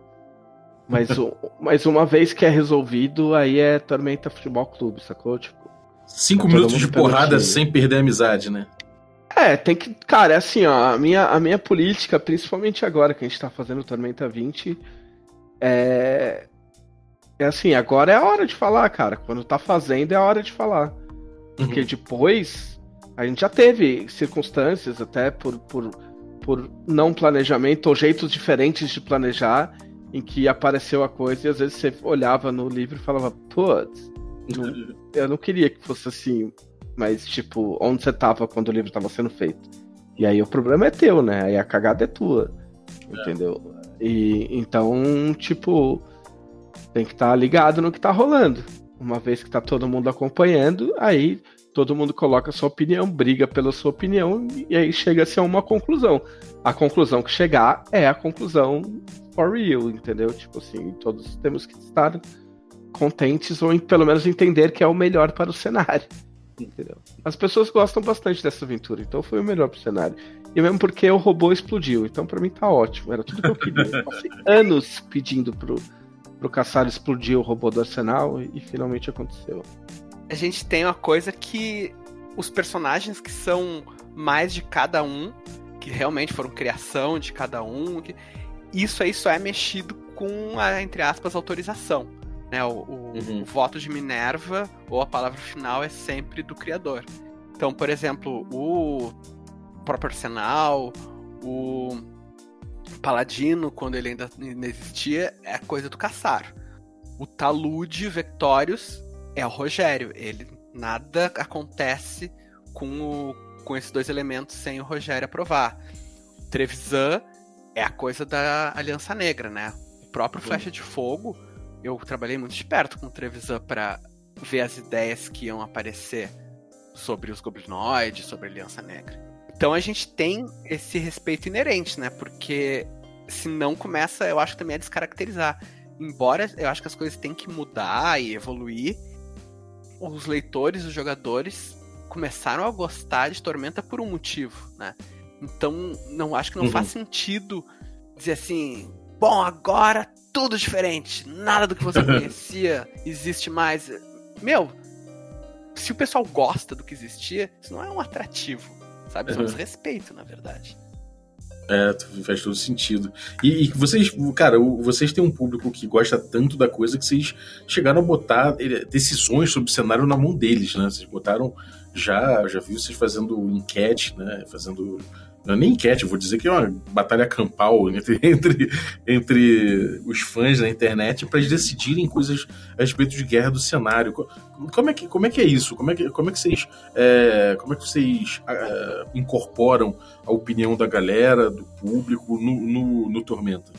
Mas, mas uma vez que é resolvido, aí é Tormenta Futebol Clube, sacou? Tipo, Cinco tá minutos de porrada sem perder a amizade, né? É, tem que. Cara, é assim, ó, a minha, a minha política, principalmente agora que a gente tá fazendo Tormenta 20, é. É assim, agora é a hora de falar, cara. Quando tá fazendo é a hora de falar. Porque uhum. depois a gente já teve circunstâncias, até por, por, por não planejamento, ou jeitos diferentes de planejar, em que apareceu a coisa e às vezes você olhava no livro e falava, putz, eu não queria que fosse assim mas, tipo, onde você tava quando o livro tava sendo feito? E aí o problema é teu, né? Aí a cagada é tua. Entendeu? E então, tipo, tem que estar tá ligado no que tá rolando. Uma vez que tá todo mundo acompanhando, aí todo mundo coloca a sua opinião, briga pela sua opinião e aí chega-se a uma conclusão. A conclusão que chegar é a conclusão for real, entendeu? Tipo assim, todos temos que estar contentes ou pelo menos entender que é o melhor para o cenário. Entendeu? As pessoas gostam bastante dessa aventura, então foi o melhor pro cenário. E mesmo porque o robô explodiu, então para mim tá ótimo, era tudo que eu queria. Eu passei anos pedindo pro, pro Caçar explodir o robô do arsenal e, e finalmente aconteceu. A gente tem uma coisa que os personagens que são mais de cada um, que realmente foram criação de cada um, que, isso aí só é mexido com a, entre aspas, autorização. Né? O, o, uhum. o, voto de Minerva ou a palavra final é sempre do criador. Então, por exemplo, o próprio Arsenal, o Paladino, quando ele ainda existia, é coisa do Caçar. O Talude Vectorius é o Rogério. Ele nada acontece com, o, com esses dois elementos sem o Rogério aprovar. Trevisan é a coisa da Aliança Negra, né? O próprio Flecha de Fogo eu trabalhei muito de perto com o Trevisan para ver as ideias que iam aparecer sobre os goblinoides, sobre a Aliança Negra. Então a gente tem esse respeito inerente, né? Porque se não começa, eu acho também a descaracterizar. Embora eu acho que as coisas têm que mudar e evoluir, os leitores, os jogadores começaram a gostar de Tormenta por um motivo, né? Então não acho que não uhum. faz sentido dizer assim, bom, agora tudo diferente. Nada do que você conhecia existe mais. Meu, se o pessoal gosta do que existia, isso não é um atrativo, sabe? Isso é um uhum. desrespeito, na verdade. É, faz todo sentido. E, e, vocês, cara, vocês têm um público que gosta tanto da coisa que vocês chegaram a botar decisões sobre o cenário na mão deles, né? Vocês botaram já, já vi vocês fazendo enquete, né? Fazendo não é nem enquete, vou dizer que é uma batalha campal entre, entre, entre os fãs da internet para eles decidirem coisas a respeito de guerra do cenário. Como é que, como é, que é isso? Como é que, como é que vocês, é, como é que vocês é, incorporam a opinião da galera, do público no, no, no Tormenta?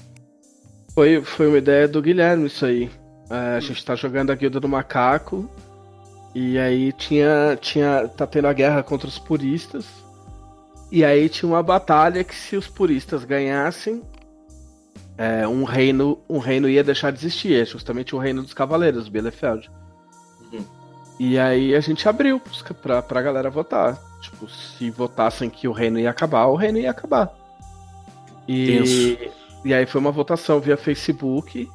Foi, foi uma ideia do Guilherme isso aí. É, a gente tá jogando a Guilda do Macaco e aí tinha, tinha tá tendo a guerra contra os puristas e aí tinha uma batalha que se os puristas ganhassem, é, um reino um reino ia deixar de existir, é justamente o reino dos cavaleiros, Bielefeld. Uhum. E aí a gente abriu pra, pra galera votar. Tipo, se votassem que o reino ia acabar, o reino ia acabar. E, e aí foi uma votação via Facebook.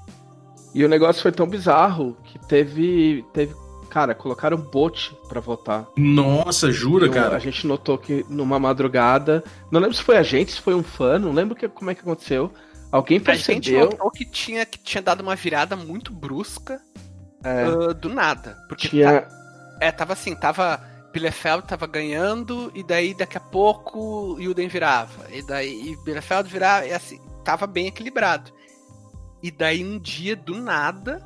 E o negócio foi tão bizarro que teve, teve Cara, colocaram bot para votar. Nossa, jura, eu, cara? A gente notou que numa madrugada. Não lembro se foi a gente, se foi um fã, não lembro que, como é que aconteceu. Alguém percebeu. A gente notou que tinha, que tinha dado uma virada muito brusca é. uh, do nada. Porque tinha... tá, é, tava assim, tava. Bielefeld tava ganhando, e daí daqui a pouco Yuden virava. E daí e Bielefeld virava, e assim, tava bem equilibrado. E daí um dia, do nada,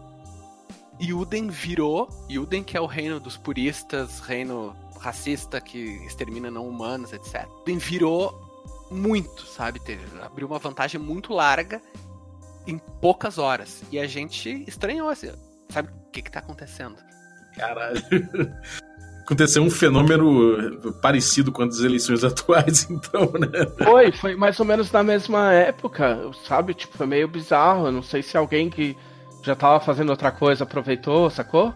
Yuden virou, Yuden que é o reino dos puristas, reino racista que extermina não humanos, etc. Yuden virou muito, sabe? Abriu uma vantagem muito larga em poucas horas. E a gente estranhou, assim, sabe o que que tá acontecendo? Caralho. Aconteceu um fenômeno parecido com as eleições atuais, então, né? Foi, foi mais ou menos na mesma época, sabe? Tipo, foi meio bizarro. Eu não sei se alguém que já tava fazendo outra coisa, aproveitou, sacou?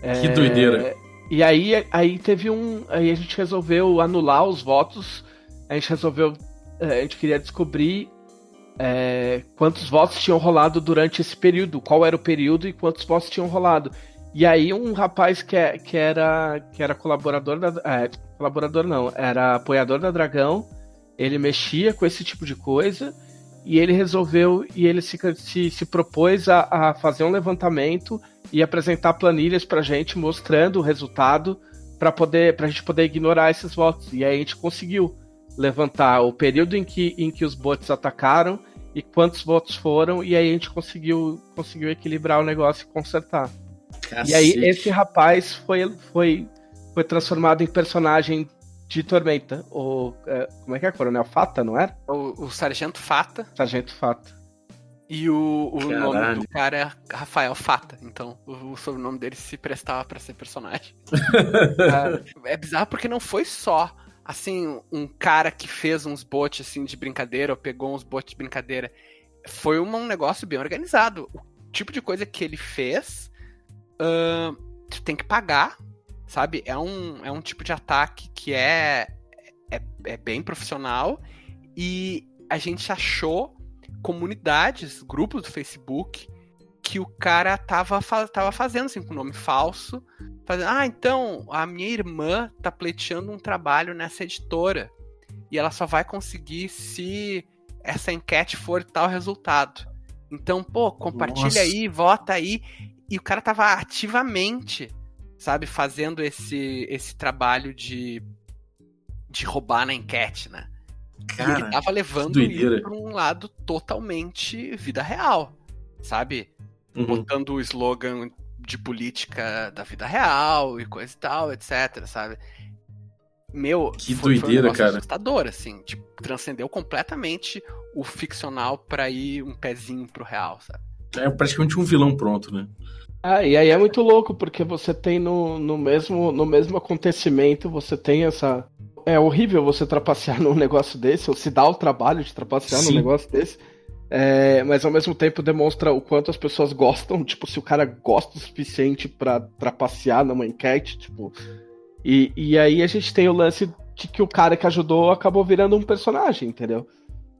Que é... doideira. E aí, aí teve um. Aí a gente resolveu anular os votos. A gente resolveu. É, a gente queria descobrir é, quantos votos tinham rolado durante esse período, qual era o período e quantos votos tinham rolado. E aí um rapaz que, é, que era que era colaborador da é, colaborador não, era apoiador da Dragão, ele mexia com esse tipo de coisa e ele resolveu e ele se, se, se propôs a, a, fazer um levantamento e apresentar planilhas para gente mostrando o resultado para poder para a gente poder ignorar esses votos e aí a gente conseguiu levantar o período em que, em que os bots atacaram e quantos votos foram e aí a gente conseguiu conseguiu equilibrar o negócio e consertar Cacete. e aí esse rapaz foi foi foi transformado em personagem de Tormenta. O, é, como é que é? Coronel Fata, não era? O, o Sargento Fata. Sargento Fata. E o, o nome do cara é Rafael Fata. Então o, o sobrenome dele se prestava pra ser personagem. é bizarro porque não foi só assim um cara que fez uns bots assim de brincadeira ou pegou uns bots de brincadeira. Foi um, um negócio bem organizado. O tipo de coisa que ele fez, ahn, tu tem que pagar, sabe? É um, é um tipo de ataque que é, é, é bem profissional e a gente achou comunidades, grupos do Facebook que o cara tava, tava fazendo assim com nome falso, fazendo, ah, então a minha irmã tá pleiteando um trabalho nessa editora e ela só vai conseguir se essa enquete for tal resultado. Então, pô, compartilha Nossa. aí, vota aí. E o cara tava ativamente, sabe, fazendo esse, esse trabalho de, de roubar na enquete, né? E ele Cara, tava levando isso pra um lado totalmente vida real, sabe? uhum. Botando o slogan de política da vida real e coisa e tal, etc, sabe? Meu, Que foi, foi doideira, um negócio cara. assustador, assim, tipo, transcendeu completamente o ficcional pra ir um pezinho pro real, sabe? É praticamente um vilão pronto, né? Ah, e aí é muito louco, porque você tem no, no, mesmo, no mesmo acontecimento, você tem essa. É horrível você trapacear num negócio desse, ou se dá o trabalho de trapacear num Sim. negócio desse. É, mas ao mesmo tempo demonstra o quanto as pessoas gostam, tipo, se o cara gosta o suficiente pra trapacear numa enquete, tipo. E, e aí a gente tem o lance de que o cara que ajudou acabou virando um personagem, entendeu?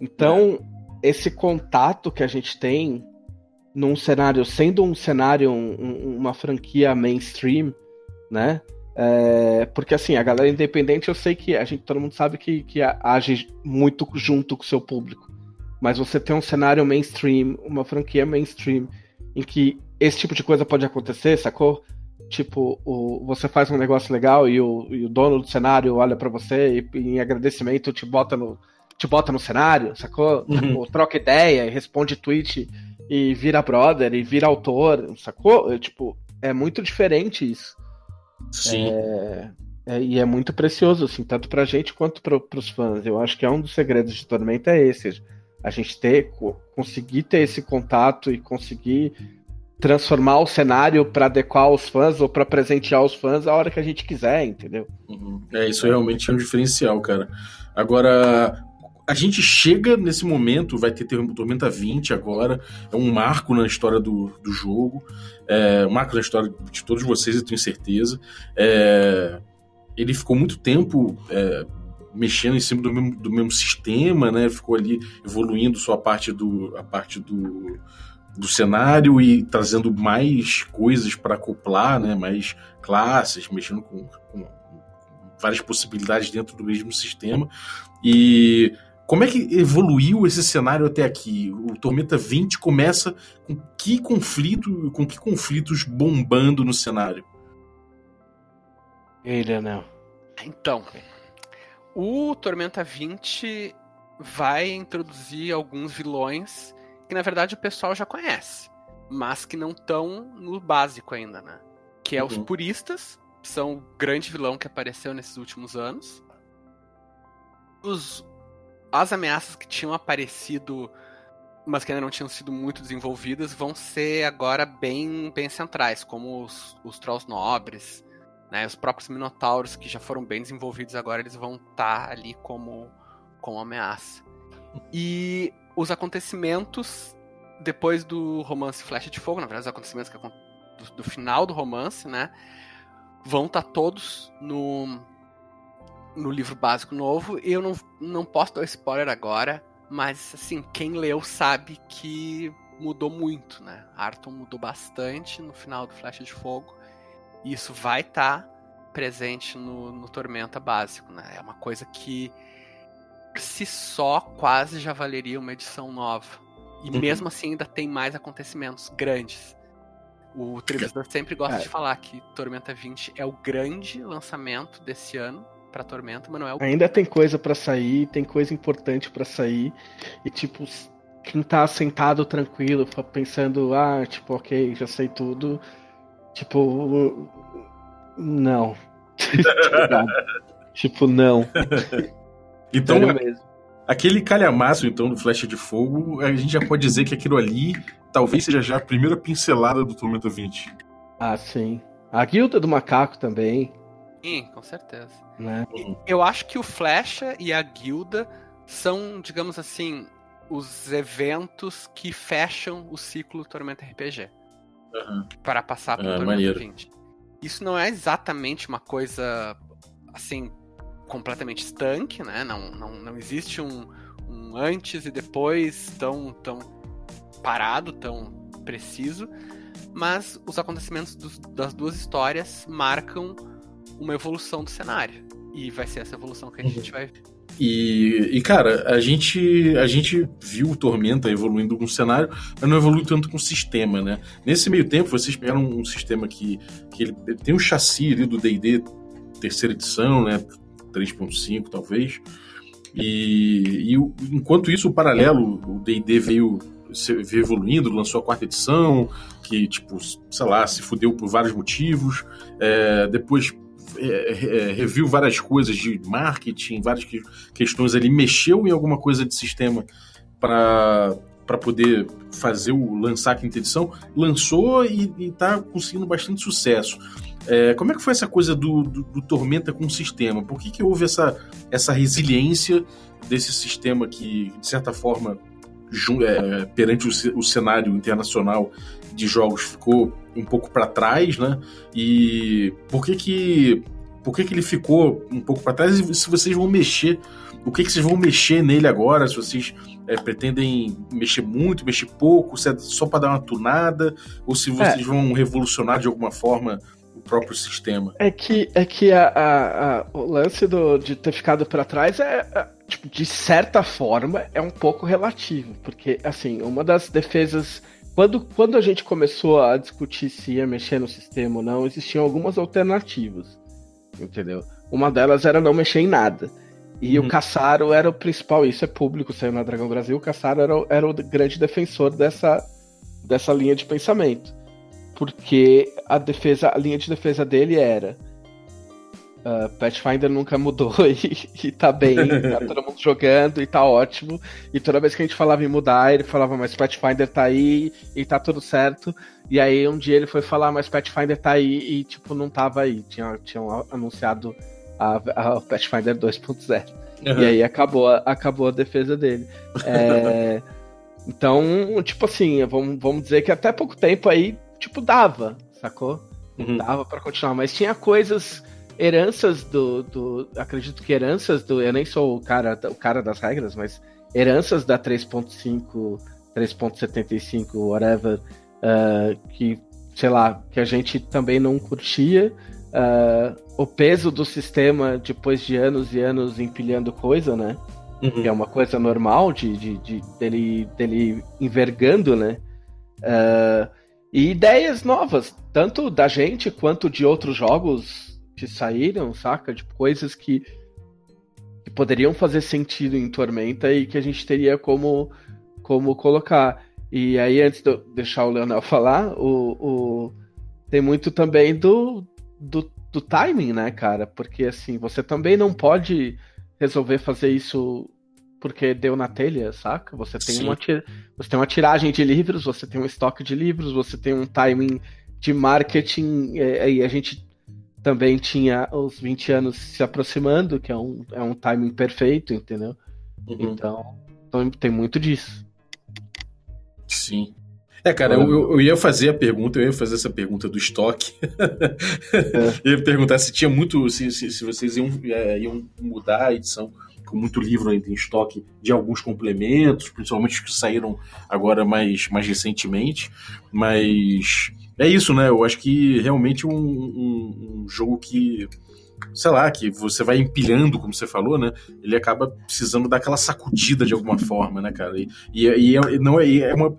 Então, esse contato que a gente tem num cenário, sendo um cenário, um- um- uma franquia mainstream, né? É, porque assim, a galera independente eu sei que a gente, todo mundo sabe que, que age muito junto com o seu público. Mas você tem um cenário mainstream, uma franquia mainstream, em que esse tipo de coisa pode acontecer, sacou? Tipo, o, você faz um negócio legal e o, e o dono do cenário olha pra você e em agradecimento te bota no, te bota no cenário, sacou? Uhum. Tipo, troca ideia e responde tweet e vira brother e vira autor, sacou? É, tipo, é muito diferente isso. Sim. É, e é muito precioso, assim, tanto pra gente quanto pro, pros fãs. Eu acho que é um dos segredos de Tormenta é esse. A gente ter, co- conseguir ter esse contato e conseguir transformar o cenário pra adequar os fãs ou pra presentear os fãs a hora que a gente quiser, entendeu? Uhum. É, isso realmente é um diferencial, cara. Agora, a gente chega nesse momento, vai ter Tormenta 20 agora, é um marco na história do, do jogo, é um marco na história de todos vocês, eu tenho certeza. É, ele ficou muito tempo é, mexendo em cima do mesmo, do mesmo sistema, né? Ficou ali evoluindo só a parte do, a parte do, do cenário e trazendo mais coisas para acoplar, né? Mais classes, mexendo com, com várias possibilidades dentro do mesmo sistema. E como é que evoluiu esse cenário até aqui? O Tormenta 20 começa com que conflito, com que conflitos bombando no cenário? Ele, não. Então, o Tormenta 20 vai introduzir alguns vilões que na verdade o pessoal já conhece, mas que não estão no básico ainda, né? Que é os Uhum. puristas, são o grande vilão que apareceu nesses últimos anos. Os, as ameaças que tinham aparecido, mas que ainda não tinham sido muito desenvolvidas, vão ser agora bem, bem centrais, como os, os Trolls Nobres, né, os próprios Minotauros, que já foram bem desenvolvidos agora, eles vão estar ali como, como ameaça. E os acontecimentos depois do romance Flecha de Fogo, na verdade, os acontecimentos que do, do final do romance, né, vão estar todos no, no livro básico novo. Eu não, não posso dar spoiler agora, mas assim, quem leu sabe que mudou muito, né? Arton mudou bastante no final do Flecha de Fogo. E isso vai estar presente no, no Tormenta básico, né? É uma coisa que por si só quase já valeria uma edição nova. E Uhum. mesmo assim ainda tem mais acontecimentos grandes. O Trivisor sempre gosta É. de falar que Tormenta 20 é o grande lançamento desse ano pra Tormenta, mas não é o Ainda tem coisa pra sair, tem coisa importante pra sair. E tipo, quem tá sentado tranquilo, pensando, ah, tipo, ok, já sei tudo. Tipo, não. Tipo, não. Então, Sério mesmo. aquele calhamaço, então, do Flecha de Fogo, a gente já pode dizer que aquilo ali talvez seja já a primeira pincelada do Tormenta 20. Ah, sim. A guilda do macaco também, Sim, com certeza. né? Eu acho que o Flecha e a Guilda são, digamos assim, os eventos que fecham o ciclo Tormenta RPG. Para passar pro Ah, Tormenta maneiro. 20. Isso não é exatamente uma coisa assim completamente estanque, né? Não, não, não existe um, um antes e depois tão, tão parado, tão preciso, mas os acontecimentos dos- das duas histórias marcam uma evolução do cenário. E vai ser essa evolução que a gente vai ver. E, e, cara, a gente, a gente viu o Tormenta evoluindo com o cenário, mas não evolui tanto com o sistema, né? Nesse meio tempo, vocês pegaram um sistema que, que ele, ele tem um chassi ali do D&D terceira edição, né? 3.5 talvez. E, e o- enquanto isso, o paralelo, o D&D veio, se- veio evoluindo, lançou a quarta edição, que, tipo, sei lá, se fudeu por vários motivos. É, depois é, é, reviu várias coisas de marketing, várias que- questões ali, mexeu em alguma coisa de sistema para para poder fazer o lançar a quinta edição, lançou e, e tá conseguindo bastante sucesso. É, como é que foi essa coisa do, do, do Tormenta com o sistema? Por que, que houve essa, essa resiliência desse sistema que, de certa forma, ju- é, perante o, o cenário internacional de jogos ficou um pouco para trás, né? E por que que por que que ele ficou um pouco para trás? E se vocês vão mexer, o que que vocês vão mexer nele agora? Se vocês é, pretendem mexer muito, mexer pouco, se é só para dar uma tunada, ou se vocês vão revolucionar de alguma forma o próprio sistema? É que, é que a, a- a- o lance do, de ter ficado pra trás é, é, tipo, de certa forma, é um pouco relativo. Porque, assim, uma das defesas. Quando, quando a gente começou a discutir se ia mexer no sistema ou não, existiam algumas alternativas. Entendeu? Uma delas era não mexer em nada. E Uhum. o Caçaro era o principal, isso é público, saiu na Dragão Brasil, o Caçaro era, o- era o grande defensor dessa, dessa linha de pensamento. Porque a defesa, a linha de defesa dele era. Ah, Pathfinder nunca mudou e, e tá bem, tá todo mundo jogando e tá ótimo. E toda vez que a gente falava em mudar, ele falava, mas Pathfinder tá aí e tá tudo certo. E aí um dia ele foi falar, mas Pathfinder tá aí e tipo, não tava aí. Tinha, tinham anunciado a, a Pathfinder 2.0. E aí acabou, a- acabou a defesa dele. É, então, tipo assim, vamos, vamos dizer que até pouco tempo aí, tipo, dava, sacou? Uhum. Dava pra continuar, mas tinha coisas, heranças do, do. Acredito que heranças do. Eu nem sou o cara, o cara das regras, mas heranças da 3.5, 3.75, whatever, ah, que, sei lá, que a gente também não curtia. ah, o peso do sistema depois de anos e anos empilhando coisa, né? Uhum. que é uma coisa normal de, de, de- dele, dele envergando, né? Ah, e ideias novas, tanto da gente quanto de outros jogos que saíram, saca? De coisas que, que poderiam fazer sentido em Tormenta e que a gente teria como, como colocar. E aí, antes de eu deixar o Leonel falar, o, o- tem muito também do, do, do timing, né, cara? Porque assim, você também não pode resolver fazer isso porque deu na telha, saca? Você tem, Sim. uma, você tem uma tiragem de livros, você tem um estoque de livros, você tem um timing de marketing, e, e a gente também tinha os 20 anos se aproximando, que é um, é um timing perfeito, entendeu? Uhum. Então, então tem muito disso. Sim. É, cara, eu, eu- eu ia fazer a pergunta, eu ia fazer essa pergunta do estoque. Eu ia perguntar se tinha muito. Se, se, se vocês iam, é, iam mudar a edição com muito livro ainda em estoque de alguns complementos, principalmente os que saíram agora mais, mais recentemente. Mas é isso, né? Eu acho que realmente um, um, um jogo que. Sei lá, que você vai empilhando, como você falou, né? Ele acaba precisando dar aquela sacudida de alguma forma, né, cara? E, e, e é, não é, é uma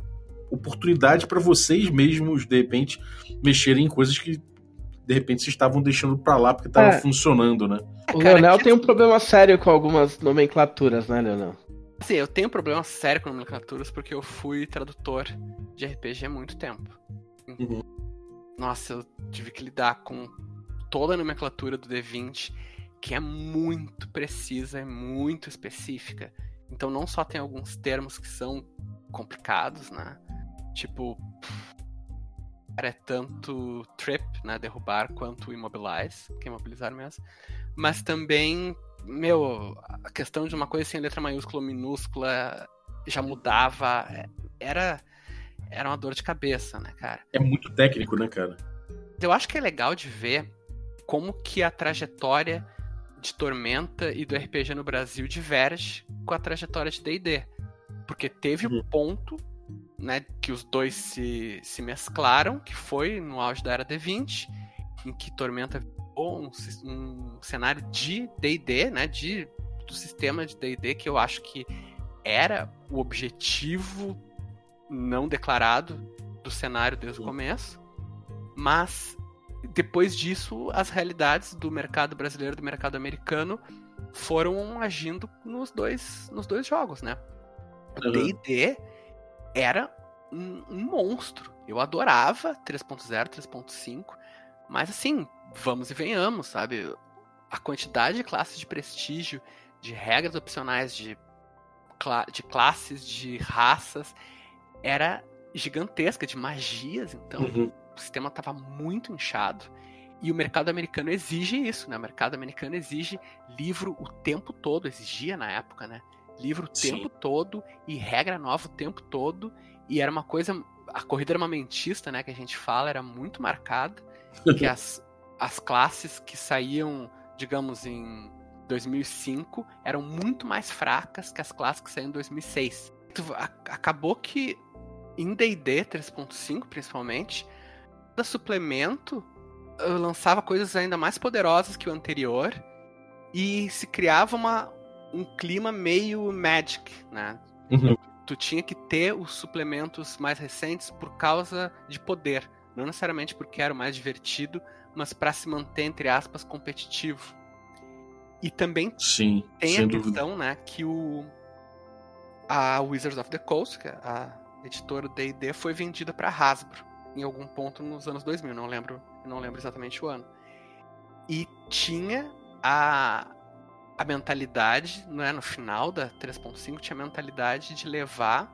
oportunidade para vocês mesmos, de repente, mexerem em coisas que de repente vocês estavam deixando pra lá porque tava É. funcionando, né? O Cara, Leonel que- tem um problema sério com algumas nomenclaturas, né, Leonel? Assim, eu tenho problema sério com nomenclaturas porque eu fui tradutor de RPG há muito tempo. Uhum. Nossa, eu tive que lidar com toda a nomenclatura do D20, que é muito precisa, é muito específica. Então não só tem alguns termos que são complicados, né? Tipo, é tanto trip, né, derrubar, quanto immobilize, que é imobilizar mesmo. Mas também, meu, a questão de uma coisa sem letra maiúscula ou minúscula já mudava, era era uma dor de cabeça, né, cara? É muito técnico, né, cara? Eu acho que é legal de ver como que a trajetória de Tormenta e do RPG no Brasil diverge com a trajetória de D&D. Porque teve um uhum. ponto né, que os dois se, se mesclaram, que foi no auge da Era D20, em que Tormenta virou um, um cenário de D&D, né, de, do sistema de D&D, que eu acho que era o objetivo não declarado do cenário desde o começo, mas depois disso as realidades do mercado brasileiro e do mercado americano foram agindo nos dois, nos dois jogos, né? O D&D era um, um, monstro. Eu adorava 3.0, 3.5, mas assim, vamos e venhamos, sabe? A quantidade de classes de prestígio, de regras opcionais, de, de classes, de raças, era gigantesca, de magias, então uhum. o sistema estava muito inchado. E o mercado americano exige isso, né? O mercado americano exige livro o tempo todo, exigia na época, né? Livro o Sim. tempo todo e regra nova o tempo todo. E era uma coisa. A corrida armamentista, né, que a gente fala, era muito marcada. que as, as classes que saíam, digamos, em 2005 eram muito mais fracas que as classes que saíram em 2006. Acabou que em D&D 3.5, principalmente, cada suplemento lançava coisas ainda mais poderosas que o anterior e se criava uma, um clima meio Magic, né? Uhum. Tu tinha que ter os suplementos mais recentes por causa de poder, não necessariamente porque era o mais divertido, mas para se manter entre aspas competitivo. E também Sim, tem a questão, né, que o a Wizards of the Coast, que é a editora D&D, foi vendida para Hasbro em algum ponto nos anos 2000, não lembro, não lembro exatamente o ano. E tinha a a mentalidade, não é, no final da 3.5 tinha a mentalidade de levar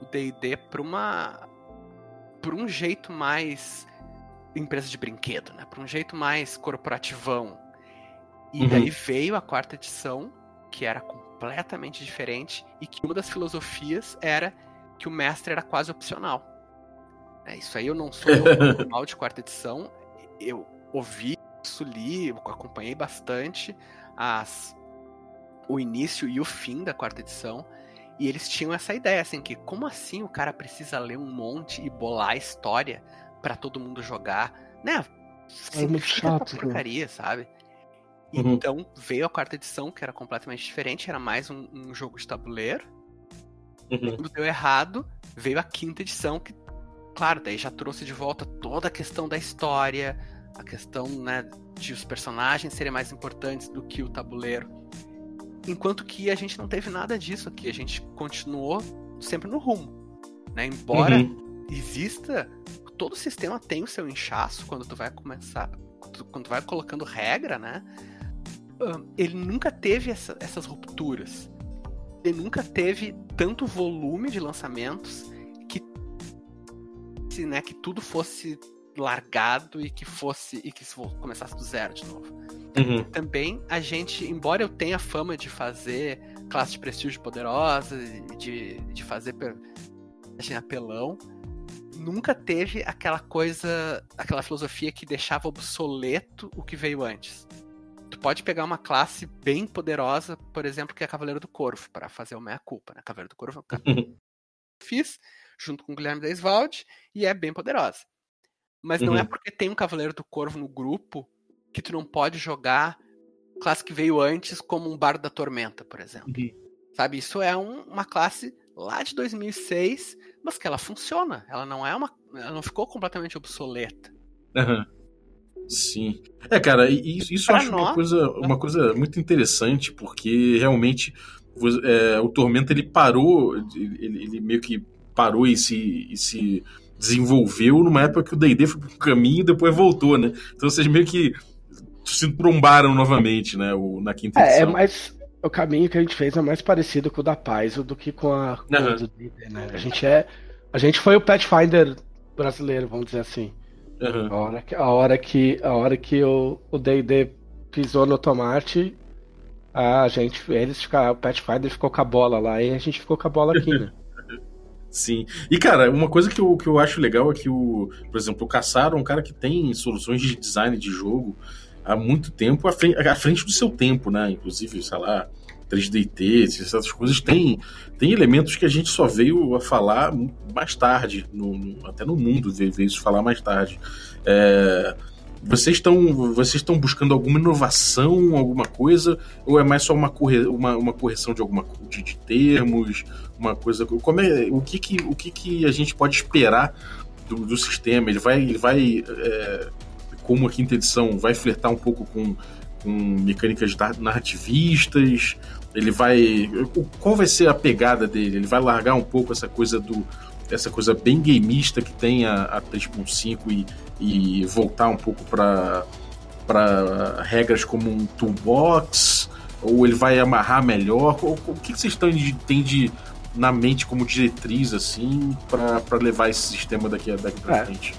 o D&D para uma por um jeito mais empresa de brinquedo, né? Para um jeito mais corporativão. E uhum. daí veio a quarta edição, que era completamente diferente e que uma das filosofias era que o mestre era quase opcional. É, isso aí eu não sou normal de quarta edição, eu ouvi isso, li, acompanhei bastante, as, o início e o fim da quarta edição. E eles tinham essa ideia, assim, que como assim o cara precisa ler um monte e bolar a história para todo mundo jogar? Né? É muito chato. porcaria, sabe? Uhum. Então veio a quarta edição, que era completamente diferente, era mais um, um jogo de tabuleiro. Uhum. Quando deu errado, veio a quinta edição, que, claro, daí já trouxe de volta toda a questão da história, a questão né, de os personagens serem mais importantes do que o tabuleiro. Enquanto que a gente não teve nada disso aqui, a gente continuou sempre no rumo. Né? Embora uhum. exista. Todo sistema tem o seu inchaço quando tu vai começar. Quando tu vai colocando regra, né? Ele nunca teve essa, essas rupturas. Ele nunca teve tanto volume de lançamentos que, né, que tudo fosse largado e que fosse e que começasse do zero de novo. Uhum. Também a gente, embora eu tenha fama de fazer classe de prestígio poderosa, de, de fazer apelão, nunca teve aquela coisa, aquela filosofia que deixava obsoleto o que veio antes. Tu pode pegar uma classe bem poderosa, por exemplo, que é Cavaleiro do Corvo, para fazer o meia-culpa, né? Cavaleiro do Corvo é um fiz junto com o Guilherme Deiswald e é bem poderosa. Mas não é uhum. é porque tem um Cavaleiro do Corvo no grupo que tu não pode jogar classe que veio antes, como um Bardo da Tormenta, por exemplo. Uhum. Sabe, isso é um, uma classe lá de 2006, mas que ela funciona. Ela não é uma, ela não ficou completamente obsoleta. Uhum. Sim. É, cara, isso, isso eu acho nós, uma coisa, uma coisa muito interessante, porque realmente é, o Tormenta ele parou, ele, ele meio que parou e se, e se desenvolveu numa época que o D&D foi pro caminho e depois voltou, né? Então vocês meio que se trombaram novamente, né? O, na quinta É, é edição. mais. O caminho que a gente fez é mais parecido com o da Paizo do que com a com o do D&D, né? A gente é. A gente foi o Pathfinder brasileiro, vamos dizer assim. Aham. A hora que, a hora que, a hora que o o D&D pisou no tomate, a gente, eles ficaram, o Pathfinder ficou com a bola lá e a gente ficou com a bola aqui, né? Sim. E, cara, uma coisa que eu, que eu acho legal é que, o, por exemplo, o Caçaro é um cara que tem soluções de design de jogo há muito tempo à frente, à frente do seu tempo, né? Inclusive, sei lá, 3DT, essas coisas tem, tem elementos que a gente só veio a falar mais tarde, no, no- até no mundo veio, veio isso falar mais tarde. É, vocês estão vocês estão buscando alguma inovação, alguma coisa, ou é mais só uma, corre, uma, uma correção de alguma de, de termos, uma coisa. Como é, o que que, o que que a gente pode esperar do, do sistema? Ele vai, ele vai é, como a quinta edição, vai flertar um pouco com, com mecânicas narrativistas. Ele vai, qual vai ser a pegada dele? Ele vai largar um pouco essa coisa do essa coisa bem gameista que tem a, a 3.5 e, e voltar um pouco para para regras como um toolbox ou ele vai amarrar melhor? O, o que, vocês estão de, tem de na mente como diretriz assim para levar esse sistema daqui, daqui para É. frente?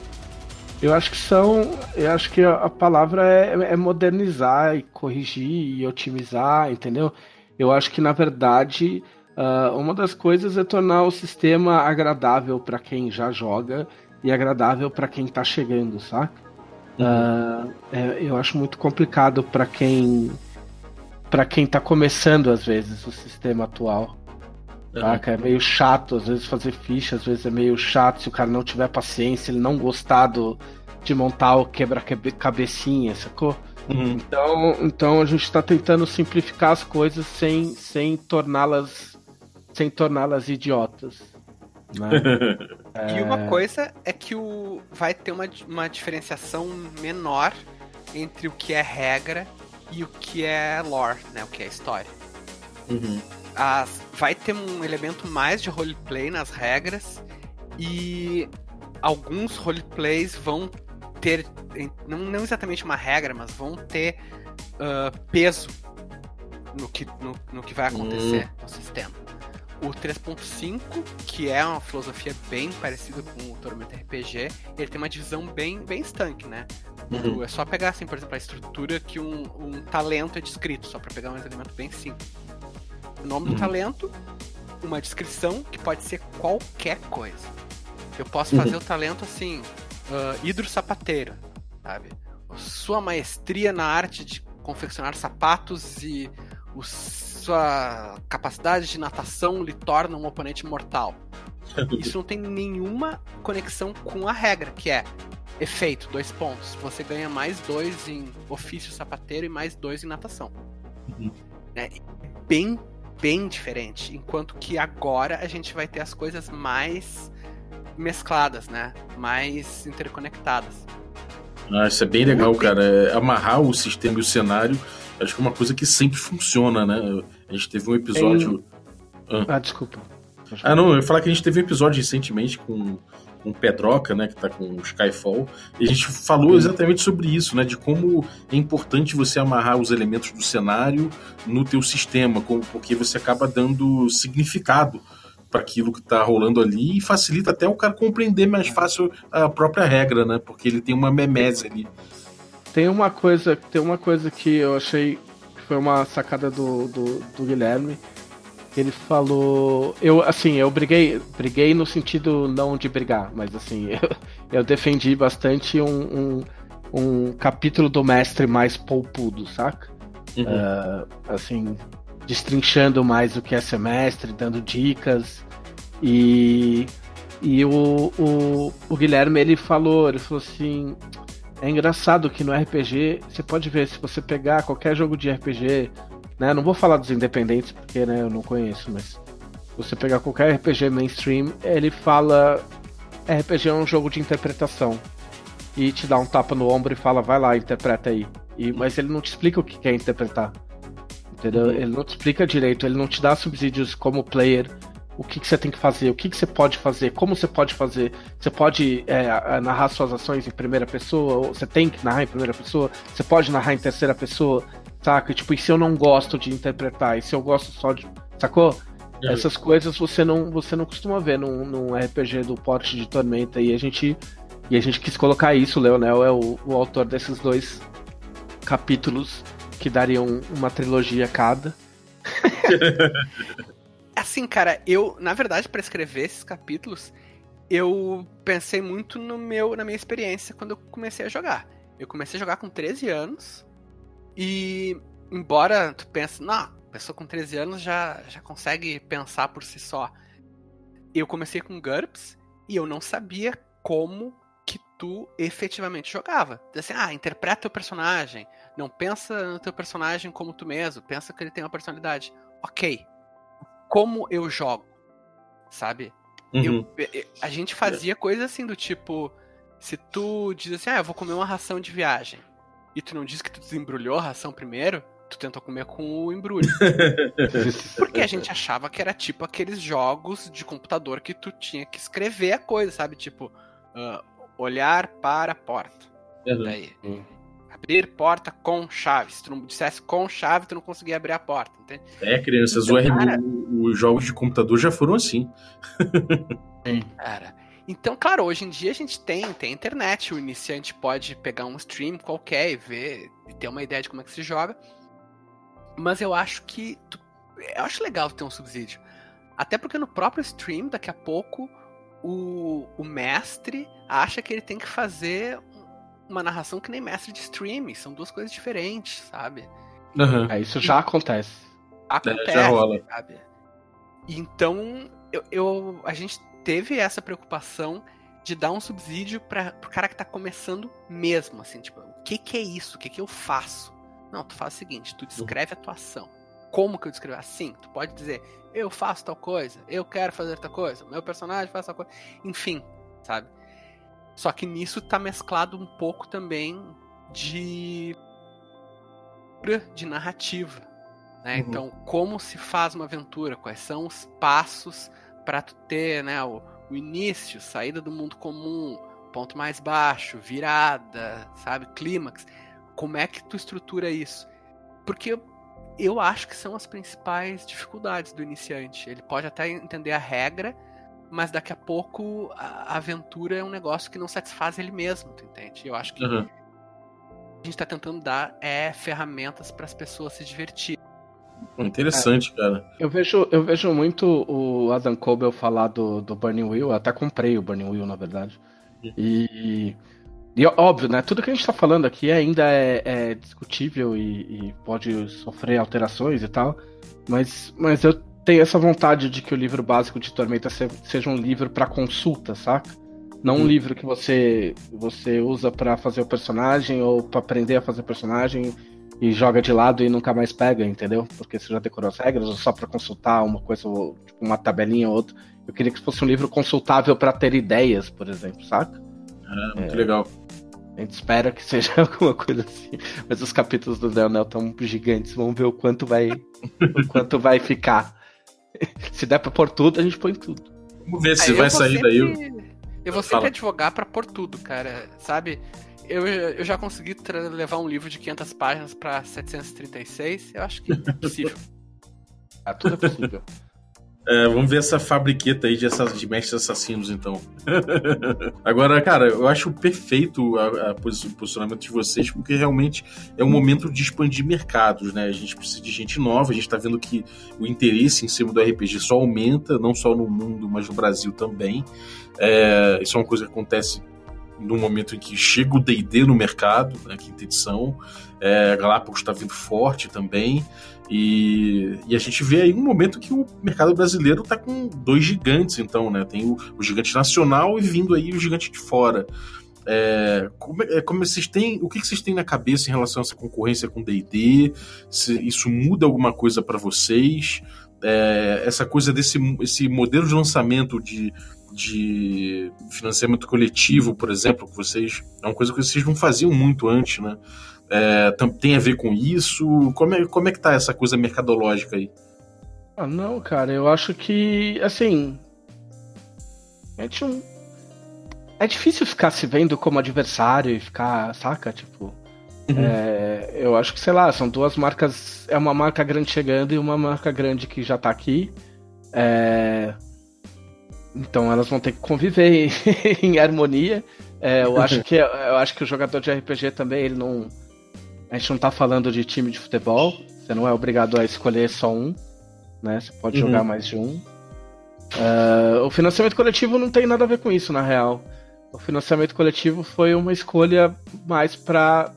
Eu acho que são. Eu acho que a palavra é, é modernizar e corrigir e otimizar, entendeu? Eu acho que na verdade ah, uma das coisas é tornar o sistema agradável para quem já joga e agradável para quem tá chegando, saca? Ah, é, eu acho muito complicado para quem para quem tá começando às vezes o sistema atual. Saca? É meio chato, às vezes fazer ficha, às vezes é meio chato se o cara não tiver paciência, ele não gostar do, de montar o quebra-cabecinha, sacou? Uhum. Então, então a gente tá tentando simplificar as coisas sem, sem torná-las sem torná-las idiotas. Né? E uma coisa é que o vai ter uma, uma diferenciação menor entre o que é regra e o que é lore, né? O que é história. Uhum. As, vai ter um elemento mais de roleplay nas regras e alguns roleplays vão ter, não, não exatamente uma regra, mas vão ter ah, peso no que, no, no que vai acontecer no sistema. O 3.5, que é uma filosofia bem parecida com o Tormenta RPG, ele tem uma divisão bem, bem estanque, né? Uhum. É só pegar, assim, por exemplo, a estrutura que um, um talento é descrito, só pra pegar um elemento bem simples. O nome Uhum. do talento, uma descrição que pode ser qualquer coisa. Eu posso Uhum. fazer o talento assim, ah, hidro sapateiro, sabe? Sua maestria na arte de confeccionar sapatos e o- sua capacidade de natação lhe torna um oponente mortal. Isso não tem nenhuma conexão com a regra, que é efeito, dois pontos. Você ganha mais dois em ofício sapateiro e mais dois em natação. Uhum. É bem, bem diferente. Enquanto que agora a gente vai ter as coisas mais mescladas, né? Mais interconectadas. Ah, isso é bem legal, cara. É amarrar o sistema e o cenário, acho que é uma coisa que sempre funciona, né? A gente teve um episódio. Ah, desculpa. Ah, não, eu ia falar que a gente teve um episódio recentemente com, com o Pedroca, né, que tá com o Skyfall, e a gente falou exatamente sobre isso, né, de como é importante você amarrar os elementos do cenário no teu sistema, como- porque você acaba dando significado para aquilo que tá rolando ali e facilita até o cara compreender mais fácil a própria regra, né, porque ele tem uma memese ali. Tem uma coisa, tem uma coisa que eu achei que foi uma sacada do, do, do Guilherme. Ele falou. Eu, assim, eu briguei. Briguei no sentido não de brigar, mas assim, eu, eu defendi bastante um, um, um capítulo do mestre mais poupudo, saca? Uhum. Ah, assim, destrinchando mais o que é semestre, dando dicas. E, e o, o, o Guilherme ele falou, ele falou assim. É engraçado que no RPG, você pode ver, se você pegar qualquer jogo de RPG, né? Não vou falar dos independentes, porque né, eu não conheço, mas você pegar qualquer RPG mainstream, ele fala RPG é um jogo de interpretação. E te dá um tapa no ombro e fala, vai lá, interpreta aí. E, mas ele não te explica o que quer interpretar. Entendeu? Uhum. Ele não te explica direito, ele não te dá subsídios como player o que, que você tem que fazer, o que, que você pode fazer, como você pode fazer. Você pode é, narrar suas ações em primeira pessoa, ou você tem que narrar em primeira pessoa, você pode narrar em terceira pessoa, saca? Tipo, e se eu não gosto de interpretar, e se eu gosto só de. Sacou? Uhum. Essas coisas você não, você não costuma ver num, num RPG do porte de Tormenta e a gente e a gente quis colocar isso, o Leonel é o, o autor desses dois capítulos que dariam uma trilogia cada. assim, cara, eu, na verdade, para escrever esses capítulos, eu pensei muito no meu, na minha experiência quando eu comecei a jogar. Eu comecei a jogar com 13 anos e embora tu pense, não, pessoa com 13 anos já, já consegue pensar por si só. Eu comecei com GURPS e eu não sabia como que tu efetivamente jogava. Assim, ah, interpreta o personagem, não pensa no teu personagem como tu mesmo, pensa que ele tem uma personalidade. Ok. Como eu jogo? Sabe? Uhum. Eu, a gente fazia coisas assim do tipo. Se tu diz assim, ah, eu vou comer uma ração de viagem, e tu não diz que tu desembrulhou a ração primeiro, tu tentou comer com o embrulho. Porque a gente achava que era tipo aqueles jogos de computador que tu tinha que escrever a coisa, sabe? Tipo, uh, olhar para a porta. Uhum. Daí. Uhum. Abrir porta com chave. Se tu não dissesse com chave, tu não conseguia abrir a porta, entende? É, crianças, então, o cara... os jogos de computador já foram assim. Sim. Cara. Então, claro, hoje em dia a gente tem, tem internet, o iniciante pode pegar um stream qualquer e ver, e ter uma ideia de como é que se joga. Mas eu acho que. Tu, eu acho legal ter um subsídio. Até porque no próprio stream, daqui a pouco, o, o mestre acha que ele tem que fazer uma narração que nem mestre de stream. São duas coisas diferentes, sabe? Uhum. É, isso já acontece. Acontece, é, já rola. sabe? Então, eu, eu, a gente teve essa preocupação de dar um subsídio para o cara que tá começando mesmo, assim, tipo, o que que é isso? O que que eu faço? Não, tu faz o seguinte, tu descreve a tua ação. Como que eu descrevo? Assim, tu pode dizer, eu faço tal coisa, eu quero fazer tal coisa, meu personagem faz tal coisa. Enfim, sabe? Só que nisso tá mesclado um pouco também de de narrativa, né? Uhum. Então, como se faz uma aventura? Quais são os passos para tu ter, né, o, o início, saída do mundo comum, ponto mais baixo, virada, sabe, clímax como é que tu estrutura isso? Porque eu acho que são as principais dificuldades do iniciante. Ele pode até entender a regra, mas daqui a pouco a aventura é um negócio que não satisfaz ele mesmo, tu entende? Eu acho que uhum. a gente está tentando dar é ferramentas para as pessoas se divertirem. Interessante, é, cara. Eu vejo, eu vejo muito o Adam Coble falar do, do Burning Wheel, eu até comprei o Burning Wheel, na verdade. E e óbvio, né? Tudo que a gente tá falando aqui ainda é, é discutível e, e, pode sofrer alterações e tal. Mas, mas eu tenho essa vontade de que o livro básico de Tormenta seja um livro para consulta, saca? Não um hum. livro que você você usa para fazer o personagem ou para aprender a fazer o personagem e joga de lado e nunca mais pega, entendeu? Porque você já decorou as regras ou só para consultar uma coisa, tipo uma tabelinha ou outra. Eu queria que fosse um livro consultável para ter ideias, por exemplo, saca? É, muito é, legal. A gente espera que seja alguma coisa assim. Mas os capítulos do Leonel estão gigantes. Vamos ver o quanto vai, o quanto vai ficar. Se der pra pôr tudo, a gente põe tudo. Vamos ver se vai sair sempre, daí. Eu vou sempre Fala. advogar pra pôr tudo, cara. Sabe? Eu, eu já consegui levar um livro de 500 páginas pra 736. Eu acho que é possível. ah, tudo é possível. É, vamos ver essa fabriqueta aí de, essas, de mestres assassinos, então. Agora, cara, eu acho perfeito o posicionamento de vocês, porque realmente é um momento de expandir mercados, né? A gente precisa de gente nova, a gente tá vendo que o interesse em cima do RPG só aumenta, não só no mundo, mas no Brasil também. É, isso é uma coisa que acontece no momento em que chega o D&D no mercado, né, quinta edição, é, Galápagos está vindo forte também, e, e, a gente vê aí um momento que o mercado brasileiro está com dois gigantes, então, né? Tem o, o, gigante nacional e vindo aí o gigante de fora. É, como, é, como vocês têm, o que vocês têm na cabeça em relação a essa concorrência com D&D? Isso muda alguma coisa para vocês? É, essa coisa desse esse modelo de lançamento de, de financiamento coletivo, por exemplo, que vocês é uma coisa que vocês não faziam muito antes, né? É, tem a ver com isso? Como é, como é que tá essa coisa mercadológica aí? Ah, não, cara, eu acho que, assim. É difícil ficar se vendo como adversário e ficar, saca? Tipo. Uhum. É, eu acho que, sei lá, são duas marcas. É uma marca grande chegando e uma marca grande que já tá aqui. É, então elas vão ter que conviver em harmonia. É, eu, acho que, eu acho que o jogador de RPG também, ele não. A gente não tá falando de time de futebol. Você não é obrigado a escolher só um. Né? Você pode uhum. jogar mais de um. Uh, o financiamento coletivo não tem nada a ver com isso, na real. O financiamento coletivo foi uma escolha mais para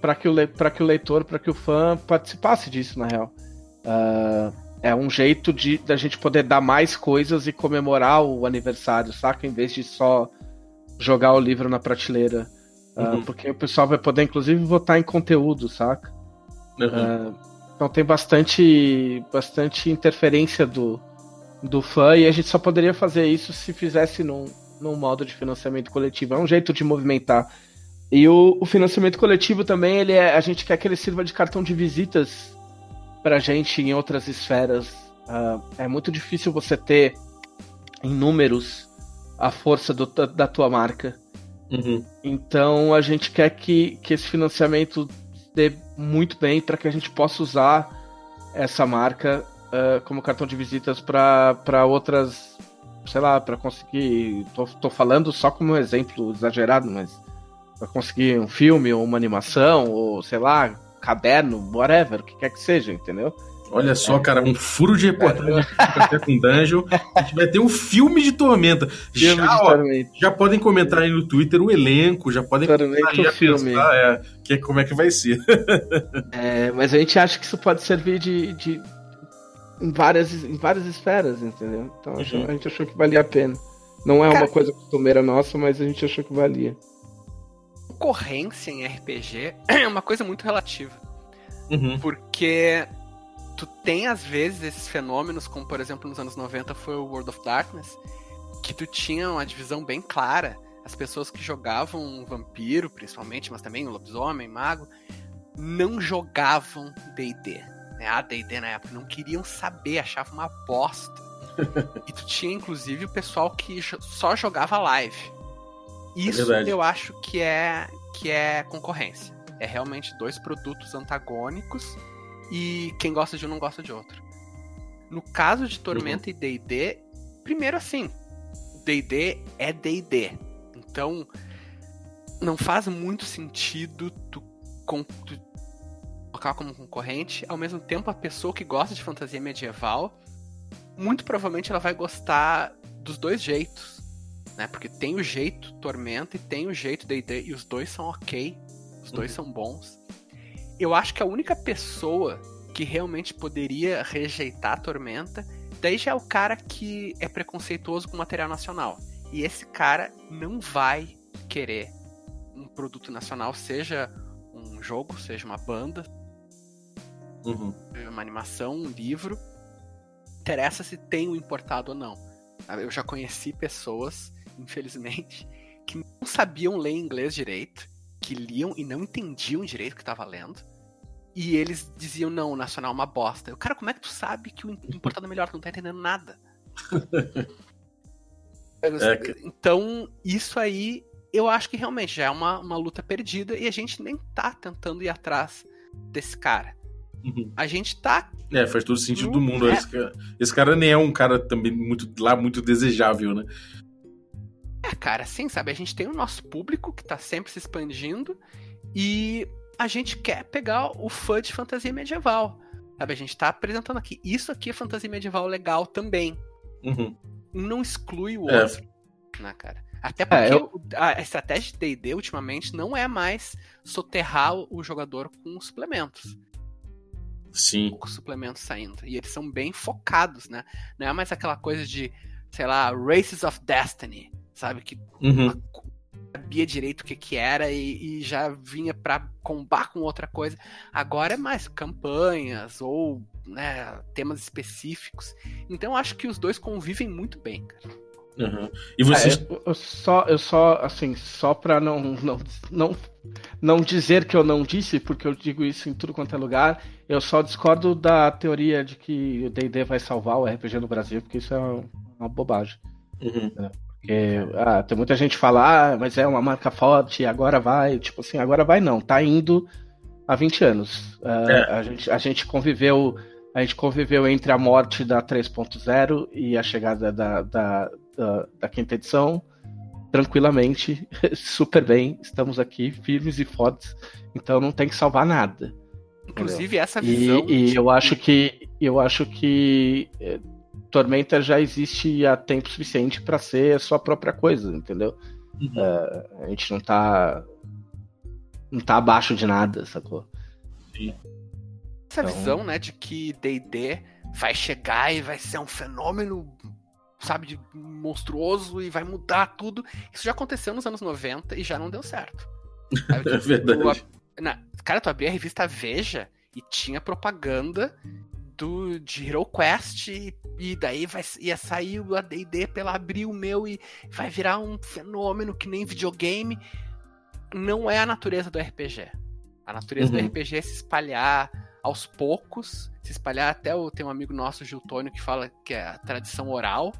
para que, o que o leitor, para que o fã participasse disso, na real. Uh, é um jeito de da gente poder dar mais coisas e comemorar o aniversário, saca? Em vez de só jogar o livro na prateleira. Uh, Porque o pessoal vai poder, inclusive, votar em conteúdo, saca? Uhum. Uh, então tem bastante, bastante interferência do, do fã e a gente só poderia fazer isso se fizesse num, num modo de financiamento coletivo. É um jeito de movimentar e o, o, financiamento coletivo também, ele é, a gente quer que ele sirva de cartão de visitas pra gente em outras esferas. Uh, é muito difícil você ter em números a força do, da tua marca. Uhum. Então a gente quer que, que esse financiamento dê muito bem para que a gente possa usar essa marca uh, como cartão de visitas para outras, sei lá, para conseguir. Tô, tô falando só como um exemplo exagerado, mas para conseguir um filme ou uma animação, ou sei lá, caderno, whatever, o que quer que seja, entendeu? Olha só, é. cara, um furo de reportagem é. com Dungeon. A gente vai ter um filme de Tormenta. Filme já, de ó, Tormenta. já podem comentar aí no Twitter o elenco, já podem Tormenta aí o filme. Pensar, é, que, como é que vai ser. É, mas a gente acha que isso pode servir de, de em, várias, em várias esferas, entendeu? Então uhum. a gente achou que valia a pena. Não é uma coisa costumeira nossa, mas a gente achou que valia concorrência em RPG é uma coisa muito relativa. Uhum. Porque tu tem, às vezes, esses fenômenos, como por exemplo nos anos 90 foi o World of Darkness, que tu tinha uma divisão bem clara. As pessoas que jogavam vampiro, principalmente, mas também o lobisomem, mago, não jogavam D&D. Né? A D&D na época não queriam saber, achavam uma bosta. e tu tinha, inclusive, o pessoal que só jogava live. Isso é eu acho que é que é concorrência. É realmente dois produtos antagônicos e quem gosta de um não gosta de outro. No caso de Tormenta uhum. e D&D, primeiro assim, D&D é D&D. Então, não faz muito sentido tu, tu colocar como concorrente, ao mesmo tempo a pessoa que gosta de fantasia medieval, muito provavelmente ela vai gostar dos dois jeitos né? Porque tem o jeito Tormenta e tem o jeito D&D e os dois são ok, os dois uhum. são bons. Eu acho que a única pessoa que realmente poderia rejeitar a Tormenta, daí já é o cara que é preconceituoso com material nacional. E esse cara não vai querer um produto nacional, seja um jogo, seja uma banda, uhum. uma animação, um livro. Interessa se tem o importado ou não. Eu já conheci pessoas infelizmente, que não sabiam ler inglês direito, que liam e não entendiam direito o que estava lendo. E eles diziam, não, o nacional é uma bosta. Eu, cara, como é que tu sabe que o importado é melhor? Tu não tá entendendo nada. é, então, isso aí, eu acho que realmente já é uma, uma luta perdida e a gente nem tá tentando ir atrás desse cara. Uhum. A gente tá. É, faz todo sentido do mundo. É... Esse, cara, esse, cara, nem é um cara também muito lá muito desejável, né? É, cara, sim, sabe? A gente tem o nosso público que tá sempre se expandindo e a gente quer pegar o fã de fantasia medieval. Sabe? A gente tá apresentando aqui. Isso aqui é fantasia medieval legal também. Uhum. Não exclui o é. outro. Né, cara? Até é, porque é, eu... a estratégia de DD ultimamente não é mais soterrar o jogador com suplementos. Sim. Com suplementos saindo. E eles são bem focados, né? Não é mais aquela coisa de, sei lá, Races of Destiny sabe? Que uhum. sabia direito o que, que era e, e já vinha para combar com outra coisa. Agora é mais campanhas ou né, temas específicos. Então acho que os dois convivem muito bem, cara. Uhum. E vocês. É, eu, eu só, eu só, assim, só pra não, não, não, não dizer que eu não disse, porque eu digo isso em tudo quanto é lugar, eu só discordo da teoria de que o DD vai salvar o RPG no Brasil, porque isso é uma, uma bobagem. Uhum. É, porque, ah, tem muita gente que fala, ah, mas é uma marca forte, agora vai. Tipo assim, agora vai não, tá indo há 20 anos. Uh, É. a, gente, a gente conviveu. A gente conviveu entre a morte da 3.0 e a chegada da, da, da, da quinta edição tranquilamente, super bem. Estamos aqui, firmes e fortes. Então não tem que salvar nada. Inclusive, essa E, visão. e de- eu acho que eu acho que eh, Tormenta já existe há tempo suficiente para ser a sua própria coisa, entendeu? Uhum. Eh, a gente não tá não tá abaixo de nada, sacou? essa então- visão, né, de que D&D vai chegar e vai ser um fenômeno, sabe, de monstruoso e vai mudar tudo. Isso já aconteceu nos anos 90 e já não deu certo. Sabe, É verdade. tu na- cara, tu abria a revista Veja e tinha propaganda do, de Hero Quest e, e daí vai, ia sair o AD&D pela Abril meu e vai virar um fenômeno que nem videogame. Não é a natureza do RPG. A natureza Uhum. do RPG é se espalhar aos poucos, se espalhar até o tem um amigo nosso, Gil Tônio, que fala que é a tradição oral,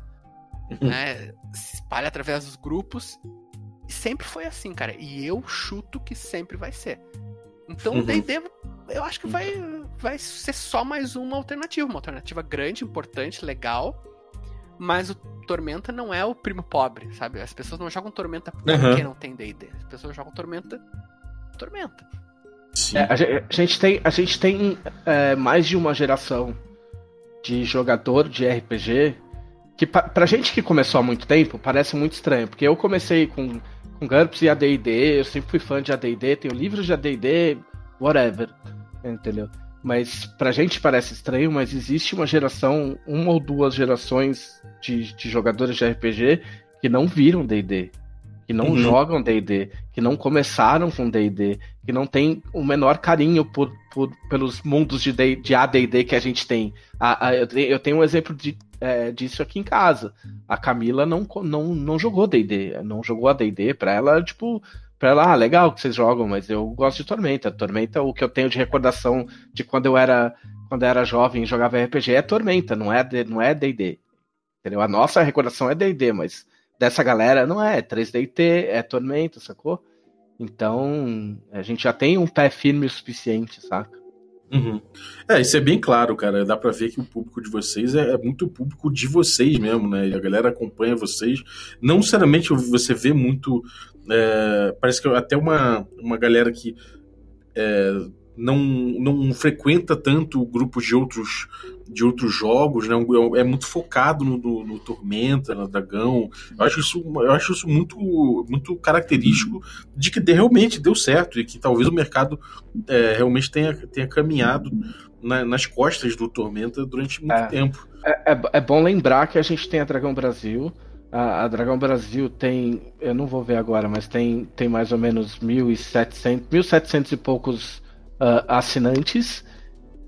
Uhum. né? Se espalha através dos grupos. E sempre foi assim, cara. E eu chuto que sempre vai ser. Então o Uhum. D&D, eu acho que vai, vai ser só mais uma alternativa. Uma alternativa grande, importante, legal. Mas o Tormenta não é o primo pobre, sabe? As pessoas não jogam Tormenta porque Uhum. não tem D&D. As pessoas jogam Tormenta... Tormenta. Sim. É, a, ge- a gente tem, a gente tem é, mais de uma geração de jogador de RPG que pa, pra gente que começou há muito tempo parece muito estranho, porque eu comecei com, com GURPS e AD&D, eu sempre fui fã de AD&D, tenho livros de AD&D, whatever, entendeu? Mas pra gente parece estranho, mas existe uma geração, uma ou duas gerações de, de jogadores de RPG que não viram D&D, que não Uhum. jogam D&D, que não começaram com D&D, que não tem o menor carinho por, por- pelos mundos de, D- de AD&D que a gente tem. A- a- eu, te- eu tenho um exemplo de- é, disso aqui em casa. A Camila não, não, não jogou D&D, não jogou AD&D. Pra ela, tipo, pra ela, ah, legal que vocês jogam, mas eu gosto de Tormenta. Tormenta, o que eu tenho de recordação de quando eu era, quando eu era jovem e jogava RPG é Tormenta, não é não é D&D. Entendeu? A nossa recordação é D&D, mas dessa galera não é, é 3DT, é Tormenta, sacou? Então, a gente já tem um pé firme o suficiente, saca? Uhum. É, isso é bem claro, cara. Dá pra ver que o público de vocês é, é muito público de vocês mesmo, né? A galera acompanha vocês. Não necessariamente você vê muito. é, parece que até uma, uma galera que é, não, não frequenta tanto grupos de outros, de outros jogos, né? É muito focado no, no, no Tormenta, no Dragão. Eu acho isso, eu acho isso muito, muito característico de que realmente deu certo e que talvez o mercado é, realmente tenha, tenha caminhado na- nas costas do Tormenta durante muito É. tempo. É, é- é bom lembrar que a gente tem a Dragão Brasil. A, a Dragão Brasil tem, eu não vou ver agora, mas tem, tem mais ou menos 1.700, 1.700 e poucos ah, assinantes.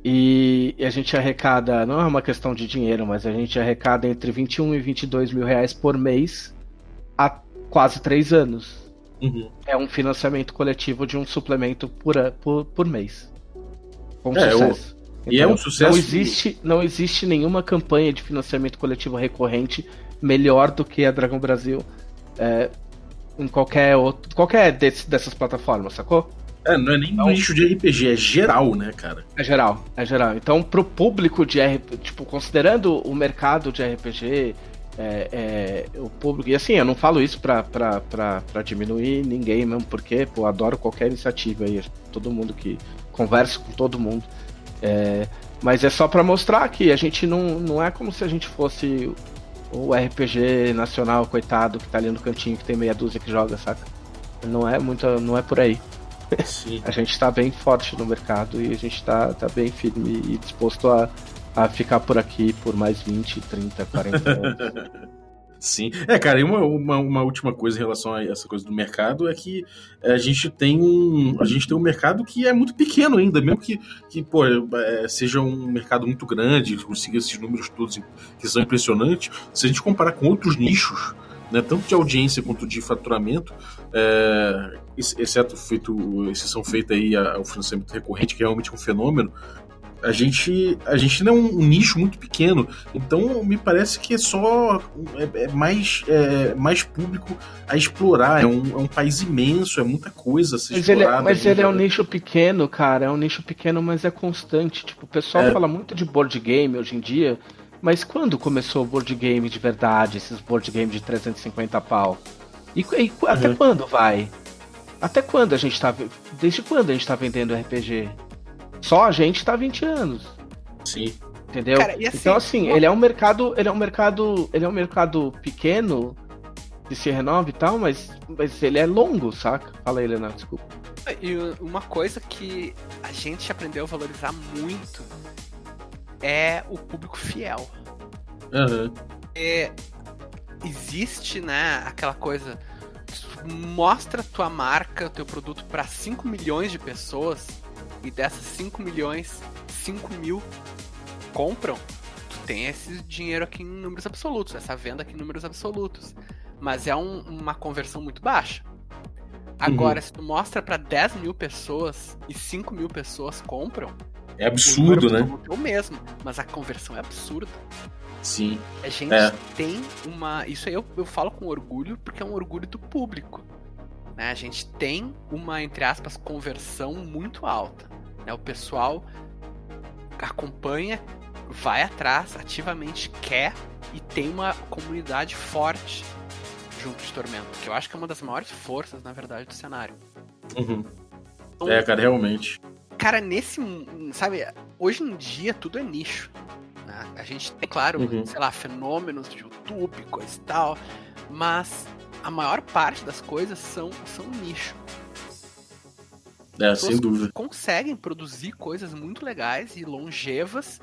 E, a gente arrecada, não é uma questão de dinheiro, mas a gente arrecada entre 21 e 22 mil reais por mês há quase três anos. Uhum. É um financiamento coletivo de um suplemento por, por, por mês. Com É, sucesso. e é um sucesso- Não existe, não existe nenhuma campanha de financiamento coletivo recorrente melhor do que a Dragão Brasil é, em qualquer outro, qualquer desse- dessas plataformas, sacou? É, não é nem no nicho de RPG, é geral, né, cara? É geral, é geral. Então, pro público de RPG, tipo, considerando o mercado de RPG, é, é, o público. E assim, eu não falo isso pra, pra, pra, pra diminuir ninguém mesmo, porque, pô, adoro qualquer iniciativa aí. Todo mundo que. Converso com todo mundo. É, mas é só pra mostrar que a gente não, não é como se a gente fosse o RPG nacional, coitado, que tá ali no cantinho, que tem meia dúzia que joga, saca? Não é muito. Não é por aí. Sim. A gente tá bem forte no mercado e a gente tá, tá bem firme e disposto a, a ficar por aqui por mais 20, 30, 40 anos. Sim. É, cara, e uma, uma, uma, última coisa em relação a essa coisa do mercado é que a gente tem um. A gente tem um mercado que é muito pequeno ainda, mesmo que, que pô, é, seja um mercado muito grande, consiga esses números todos que são impressionantes, se a gente comparar com outros nichos, né, tanto de audiência quanto de faturamento, é, exceto feito, exceção feita aí ao financiamento recorrente, que é realmente um fenômeno, a gente, a gente não é um, nicho muito pequeno, então me parece que é só é, é mais, é, mais público a explorar. É um, é um país imenso, é muita coisa a ser mas Ele, é, mas ele é um nicho pequeno, cara. É um nicho pequeno, mas é constante. Tipo, o pessoal é. fala muito de board game hoje em dia, mas quando começou o board game de verdade, esses board games de 350 pau? E, e até uhum. quando vai? Até quando a gente tá. Desde quando a gente tá vendendo RPG? Só a gente tá 20 anos. Sim. Entendeu? Cara, assim, então assim, ele é um mercado, ele é um mercado, ele é um mercado pequeno que se renova e tal, mas, mas ele é longo, saca? Fala aí, Leonardo, desculpa. E uma coisa que a gente aprendeu a valorizar muito é o público fiel. Uhum. É, existe, né, aquela coisa mostra tua marca, teu produto para 5 milhões de pessoas e dessas 5 milhões, 5 mil compram, tu tem esse dinheiro aqui em números absolutos, essa venda aqui em números absolutos. Mas é um, uma conversão muito baixa. Agora, uhum. se tu mostra para 10 mil pessoas e 5 mil pessoas compram. É absurdo, né? É o mesmo, mas a conversão é absurda. Sim. A gente é. tem uma. Isso aí eu, eu falo com orgulho, porque é um orgulho do público. Né? A gente tem uma, entre aspas, conversão muito alta. Né? O pessoal acompanha, vai atrás, ativamente quer e tem uma comunidade forte junto de Tormento, que eu acho que é uma das maiores forças, na verdade, do cenário. Uhum. Então, é, cara, realmente. Cara, nesse. Sabe, hoje em dia tudo é nicho. A gente tem, claro, uhum. sei lá, fenômenos de YouTube, coisa e tal, mas a maior parte das coisas são, são nicho. É, sem dúvida. Conseguem produzir coisas muito legais e longevas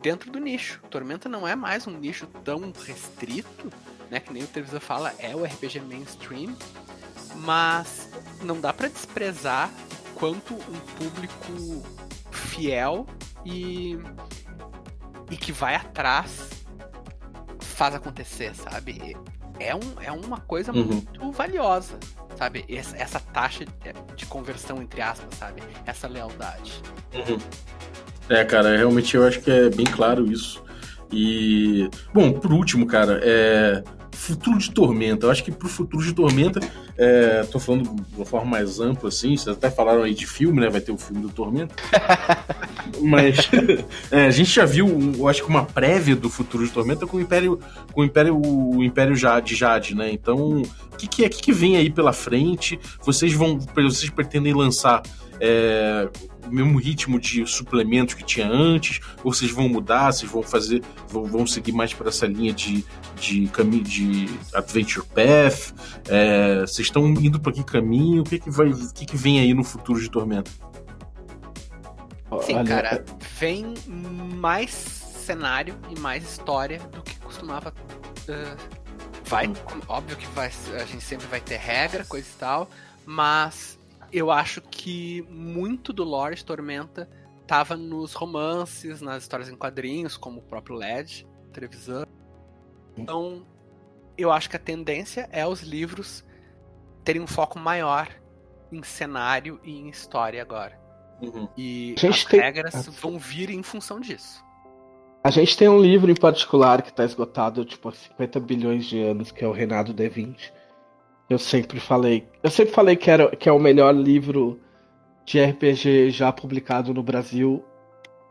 dentro do nicho. Tormenta não é mais um nicho tão restrito, né? Que nem o Televisor fala, é o RPG mainstream. Mas não dá para desprezar quanto um público fiel e, e que vai atrás faz acontecer, sabe? é, um, é uma coisa uhum. muito valiosa, sabe? Essa, essa, taxa de conversão, entre aspas, sabe? Essa lealdade. Uhum. É, cara, realmente eu acho que é bem claro isso. E, bom, por último, cara, é futuro de Tormenta. Eu acho que pro futuro de Tormenta, é, tô falando de uma forma mais ampla, assim, vocês até falaram aí de filme, né? Vai ter o filme do Tormenta. Mas é, a gente já viu, eu acho que uma prévia do futuro de Tormenta com o Império, com o Império, o Império Jade, Jade, né? Então, o que, que é que, que vem aí pela frente? Vocês vão, vocês pretendem lançar é, o mesmo ritmo de suplementos que tinha antes? Ou vocês vão mudar? Vocês vão fazer, vão, vão seguir mais para essa linha de, de caminho de Adventure Path? É, vocês estão indo para que caminho? O que, que vai, o que, que vem aí no futuro de Tormenta? Sim, cara, vem mais cenário e mais história do que costumava. Uh, vai, hum. óbvio que vai, a gente sempre vai ter regra, coisa e tal, mas eu acho que muito do lore de Tormenta tava nos romances, nas histórias em quadrinhos, como o próprio LED, televisão. Então, eu acho que a tendência é os livros terem um foco maior em cenário e em história agora. Uhum. E as tem... regras vão vir em função disso. A gente tem um livro em particular que está esgotado tipo, há 50 bilhões de anos, que é o Reinado D20 eu sempre falei. Eu sempre falei que, era, que é o melhor livro de RPG já publicado no Brasil.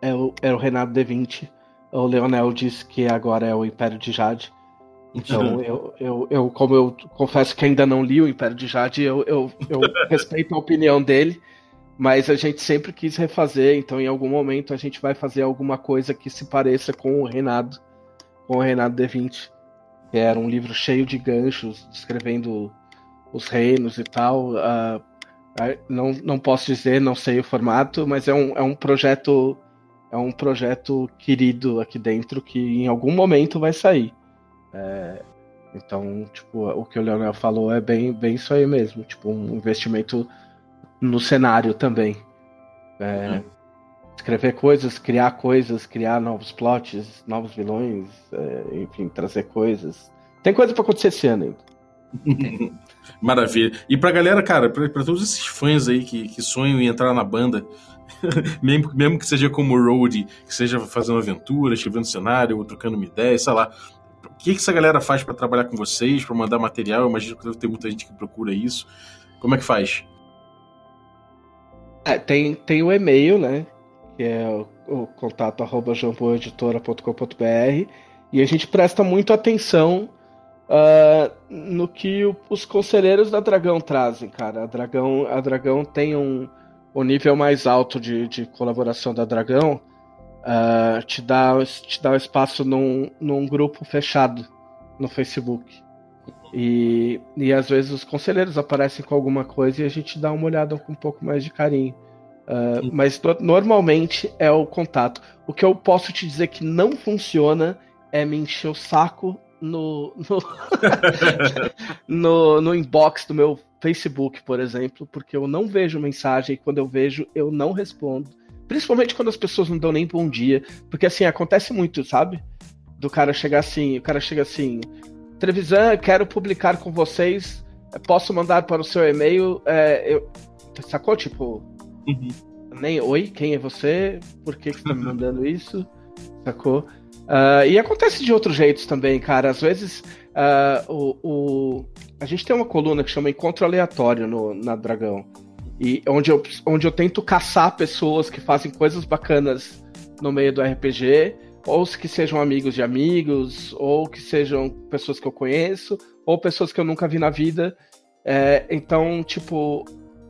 É o, é o Renato De Vinci. O Leonel disse que agora é o Império de Jade. Então, uhum. eu, eu, eu, como eu confesso que ainda não li o Império de Jade, eu, eu, eu respeito a opinião dele, mas a gente sempre quis refazer, então em algum momento a gente vai fazer alguma coisa que se pareça com o Renato, com o Renato De Vinci. Que era um livro cheio de ganchos, descrevendo os reinos e tal. Uh, não, não posso dizer, não sei o formato, mas é um, é um projeto é um projeto querido aqui dentro que em algum momento vai sair. É, Então, tipo, o que o Leonel falou é bem, bem isso aí mesmo. Tipo, um investimento no cenário também. É, uhum. Escrever coisas, criar coisas, criar novos plots, novos vilões, é, enfim, trazer coisas. Tem coisa para acontecer esse ano ainda. Maravilha. E pra galera, cara, pra, pra, todos esses fãs aí que, que sonham em entrar na banda, mesmo, mesmo que seja como road, que seja fazendo aventura, escrevendo cenário, ou trocando uma ideia, sei lá. O que, que essa galera faz para trabalhar com vocês, para mandar material? Eu imagino que deve ter muita gente que procura isso. Como é que faz? É, tem, tem o e-mail, né? Que é o, o contato arroba e a gente presta muito atenção uh, no que o, os conselheiros da Dragão trazem, cara. A Dragão, a Dragão tem um, o nível mais alto de, de colaboração da Dragão, uh, te, dá, te dá espaço num, num grupo fechado no Facebook. E, e às vezes os conselheiros aparecem com alguma coisa e a gente dá uma olhada com um pouco mais de carinho. Uh, mas no, normalmente é o contato. O que eu posso te dizer que não funciona é me encher o saco no, no, no, no, inbox do meu Facebook, por exemplo, porque eu não vejo mensagem e quando eu vejo, eu não respondo. Principalmente quando as pessoas não dão nem bom dia. Porque assim, acontece muito, sabe? Do cara chegar assim, o cara chega assim, Trevisan, quero publicar com vocês. Posso mandar para o seu e-mail. É, eu... Sacou? Tipo. Uhum. Nem oi, quem é você? Por que, que você tá me mandando isso? Sacou? Uh, e acontece de outros jeitos também, cara. Às vezes uh, o, o, a gente tem uma coluna que chama Encontro Aleatório no, na Dragão. E onde eu, onde eu tento caçar pessoas que fazem coisas bacanas no meio do RPG, ou que sejam amigos de amigos, ou que sejam pessoas que eu conheço, ou pessoas que eu nunca vi na vida. É, então, tipo,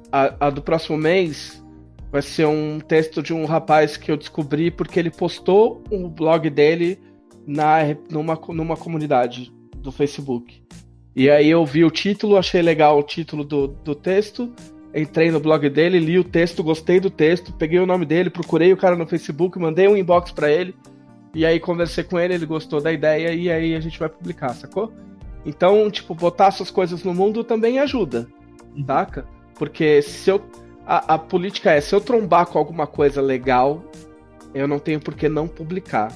a, a do próximo mês Vai ser um texto de um rapaz que eu descobri porque ele postou um blog dele na, numa, numa comunidade do Facebook. E aí eu vi o título, achei legal o título do, do texto, entrei no blog dele, li o texto, gostei do texto, peguei o nome dele, procurei o cara no Facebook, mandei um inbox para ele, e aí conversei com ele, ele gostou da ideia, e aí a gente vai publicar, sacou? Então, tipo, botar essas coisas no mundo também ajuda, saca? Porque se eu a, a, política é: se eu trombar com alguma coisa legal, eu não tenho por que não publicar.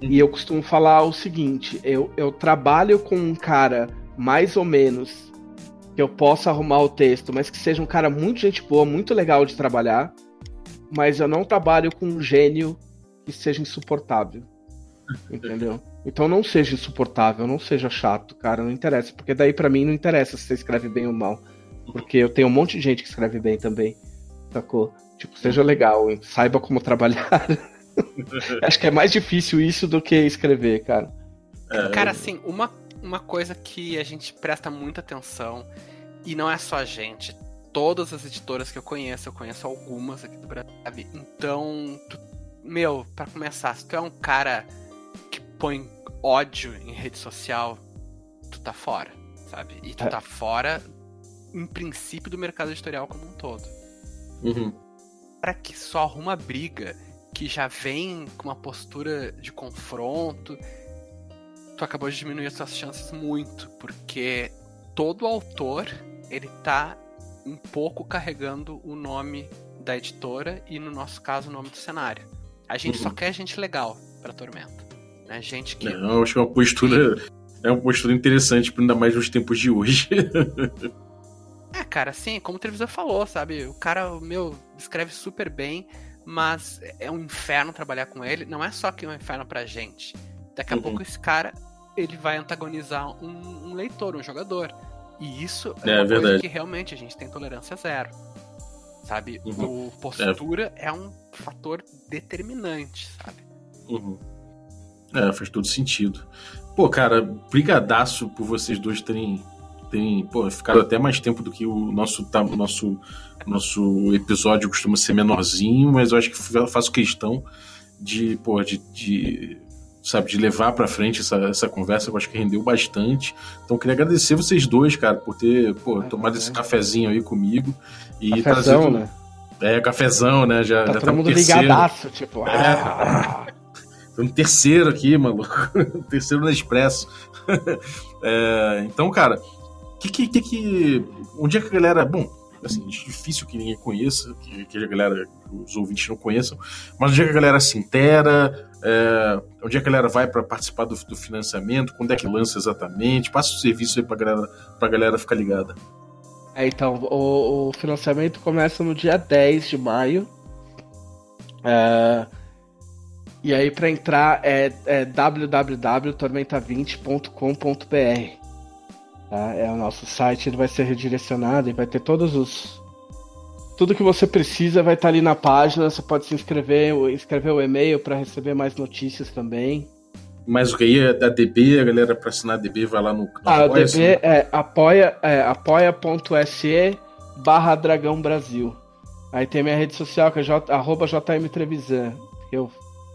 E eu costumo falar o seguinte: eu, eu trabalho com um cara mais ou menos que eu possa arrumar o texto, mas que seja um cara muito gente boa, muito legal de trabalhar, mas eu não trabalho com um gênio que seja insuportável. Entendeu? Então não seja insuportável, não seja chato, cara, não interessa, porque daí para mim não interessa se você escreve bem ou mal. Porque eu tenho um monte de gente que escreve bem também. Sacou? Tipo, seja legal, saiba como trabalhar. Acho que é mais difícil isso do que escrever, cara. É, cara, assim, uma, uma coisa que a gente presta muita atenção, e não é só a gente, todas as editoras que eu conheço, eu conheço algumas aqui do Brasil. Então, tu, meu, para começar, se tu é um cara que põe ódio em rede social, tu tá fora, sabe? E tu é. tá fora em princípio, do mercado editorial como um todo. Uhum. Para que só arruma briga, que já vem com uma postura de confronto, tu acabou de diminuir as suas chances muito, porque todo autor, ele tá um pouco carregando o nome da editora e, no nosso caso, o nome do cenário. A gente uhum. só quer gente legal pra Tormenta. Né? Gente que. Não, eu acho que é uma postura. É uma postura interessante, ainda mais nos tempos de hoje. É, cara, assim, como o televisor falou, sabe? O cara, meu, escreve super bem, mas é um inferno trabalhar com ele. Não é só que é um inferno pra gente. Daqui a uhum. pouco esse cara, ele vai antagonizar um, um leitor, um jogador. E isso é, é uma verdade. coisa que realmente a gente tem tolerância zero. Sabe? Uhum. O postura é. é. um fator determinante, sabe? Uhum. É, faz todo sentido. Pô, cara, brigadaço por vocês dois terem tem pô, ficado até mais tempo do que o nosso, tá, nosso, nosso episódio costuma ser menorzinho, mas eu acho que faço questão de, pô, de, de sabe, de levar para frente essa, essa conversa, eu acho que rendeu bastante. Então queria agradecer vocês dois, cara, por ter, pô, é, tomado é. esse cafezinho aí comigo e cafezão, trazido, né? É, cafezão, né? Já, tá já todo mundo ligadaço, tipo, é, ah. Tô no terceiro aqui, maluco. terceiro no Expresso. é, então, cara, que, que, que, que. Onde é que a galera. Bom, assim, difícil que ninguém conheça, que, que a galera, os ouvintes não conheçam, mas onde é que a galera se intera, é, onde é que a galera vai para participar do, do, financiamento, quando é que lança exatamente, passa o serviço aí pra galera, galera ficar ligada. É, então, o, o financiamento começa no dia 10 de maio. É, e aí para entrar é, é www.tormenta20.com.br. Tá? É o nosso site, ele vai ser redirecionado e vai ter todos os. Tudo que você precisa vai estar ali na página. Você pode se inscrever, escrever o e-mail para receber mais notícias também. Mas o que aí é da DB, a galera para assinar a DB vai lá no. no ah, apoia, DB é apoia, é apoia.se barra Dragão Brasil. Aí tem minha rede social que é j, arroba JM Trevisan. Eu,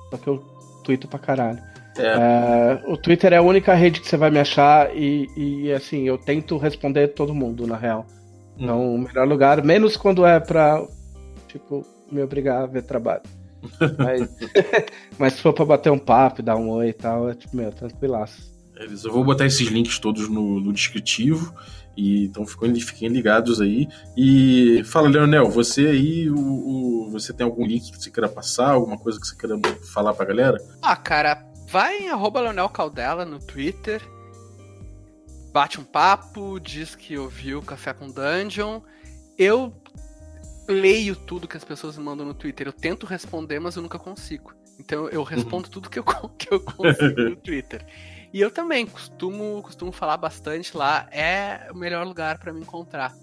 só que eu tuito pra caralho. É. Uh, o Twitter é a única rede que você vai me achar e, e assim, eu tento responder todo mundo, na real. Hum. Então, o melhor lugar, menos quando é pra, tipo, me obrigar a ver trabalho. mas, mas se for pra bater um papo, dar um oi e tal, é tipo, meu, tranquilaço. É, eu vou botar esses links todos no, no descritivo. E, então fiquem, fiquem ligados aí. E fala, Leonel, você aí, o, o, você tem algum link que você queira passar, alguma coisa que você queira falar pra galera? Ah, cara, vai em arroba Leonel Caldela no Twitter, bate um papo, diz que ouviu Café com Dungeon. Eu leio tudo que as pessoas me mandam no Twitter. Eu tento responder, mas eu nunca consigo. Então eu respondo tudo que eu, que eu consigo no Twitter. E eu também costumo, costumo falar bastante lá. É o melhor lugar para me encontrar.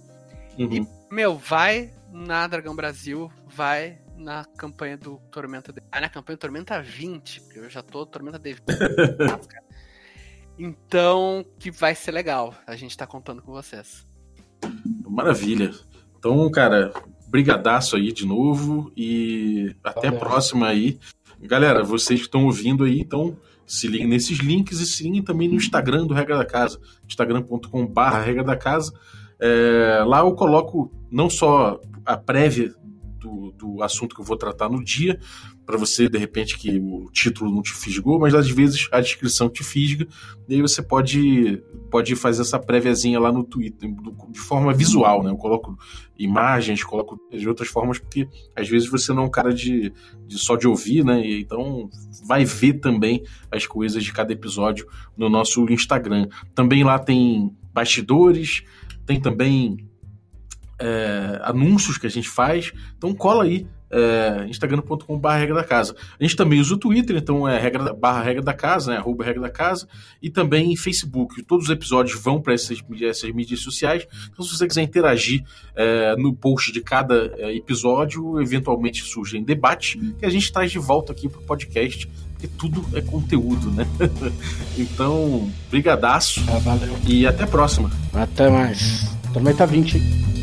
Uhum. E, meu, vai na Dragão Brasil, vai na campanha do Tormenta. Ah, na campanha do Tormenta 20, porque eu já tô Tormenta de Então, que vai ser legal. A gente tá contando com vocês. Maravilha. Então, cara, brigadaço aí de novo e até a próxima aí. Galera, vocês que estão ouvindo aí, então se liguem nesses links e se liguem também no Instagram do Regra da Casa, instagram.com.br Regra da Casa. É, lá eu coloco não só a prévia do, do assunto que eu vou tratar no dia, para você, de repente, que o título não te fisgou, mas às vezes a descrição te fisga, e aí você pode, pode fazer essa préviazinha lá no Twitter, de forma visual, né? Eu coloco imagens, coloco de outras formas, porque às vezes você não é um cara de, de só de ouvir, né? E então vai ver também as coisas de cada episódio no nosso Instagram. Também lá tem bastidores, tem também é, anúncios que a gente faz. Então cola aí, é, instagram.com.br regra da casa. A gente também usa o Twitter, então é regra barra regra da casa, né, arroba regra da casa, e também Facebook. Todos os episódios vão para essas, essas, mídias sociais. Então, se você quiser interagir é, no post de cada é, episódio, eventualmente surgem debates que a gente traz de volta aqui para o podcast, porque tudo é conteúdo, né? então, brigadaço. Ah, valeu. E até a próxima. Até mais. Também tá 20.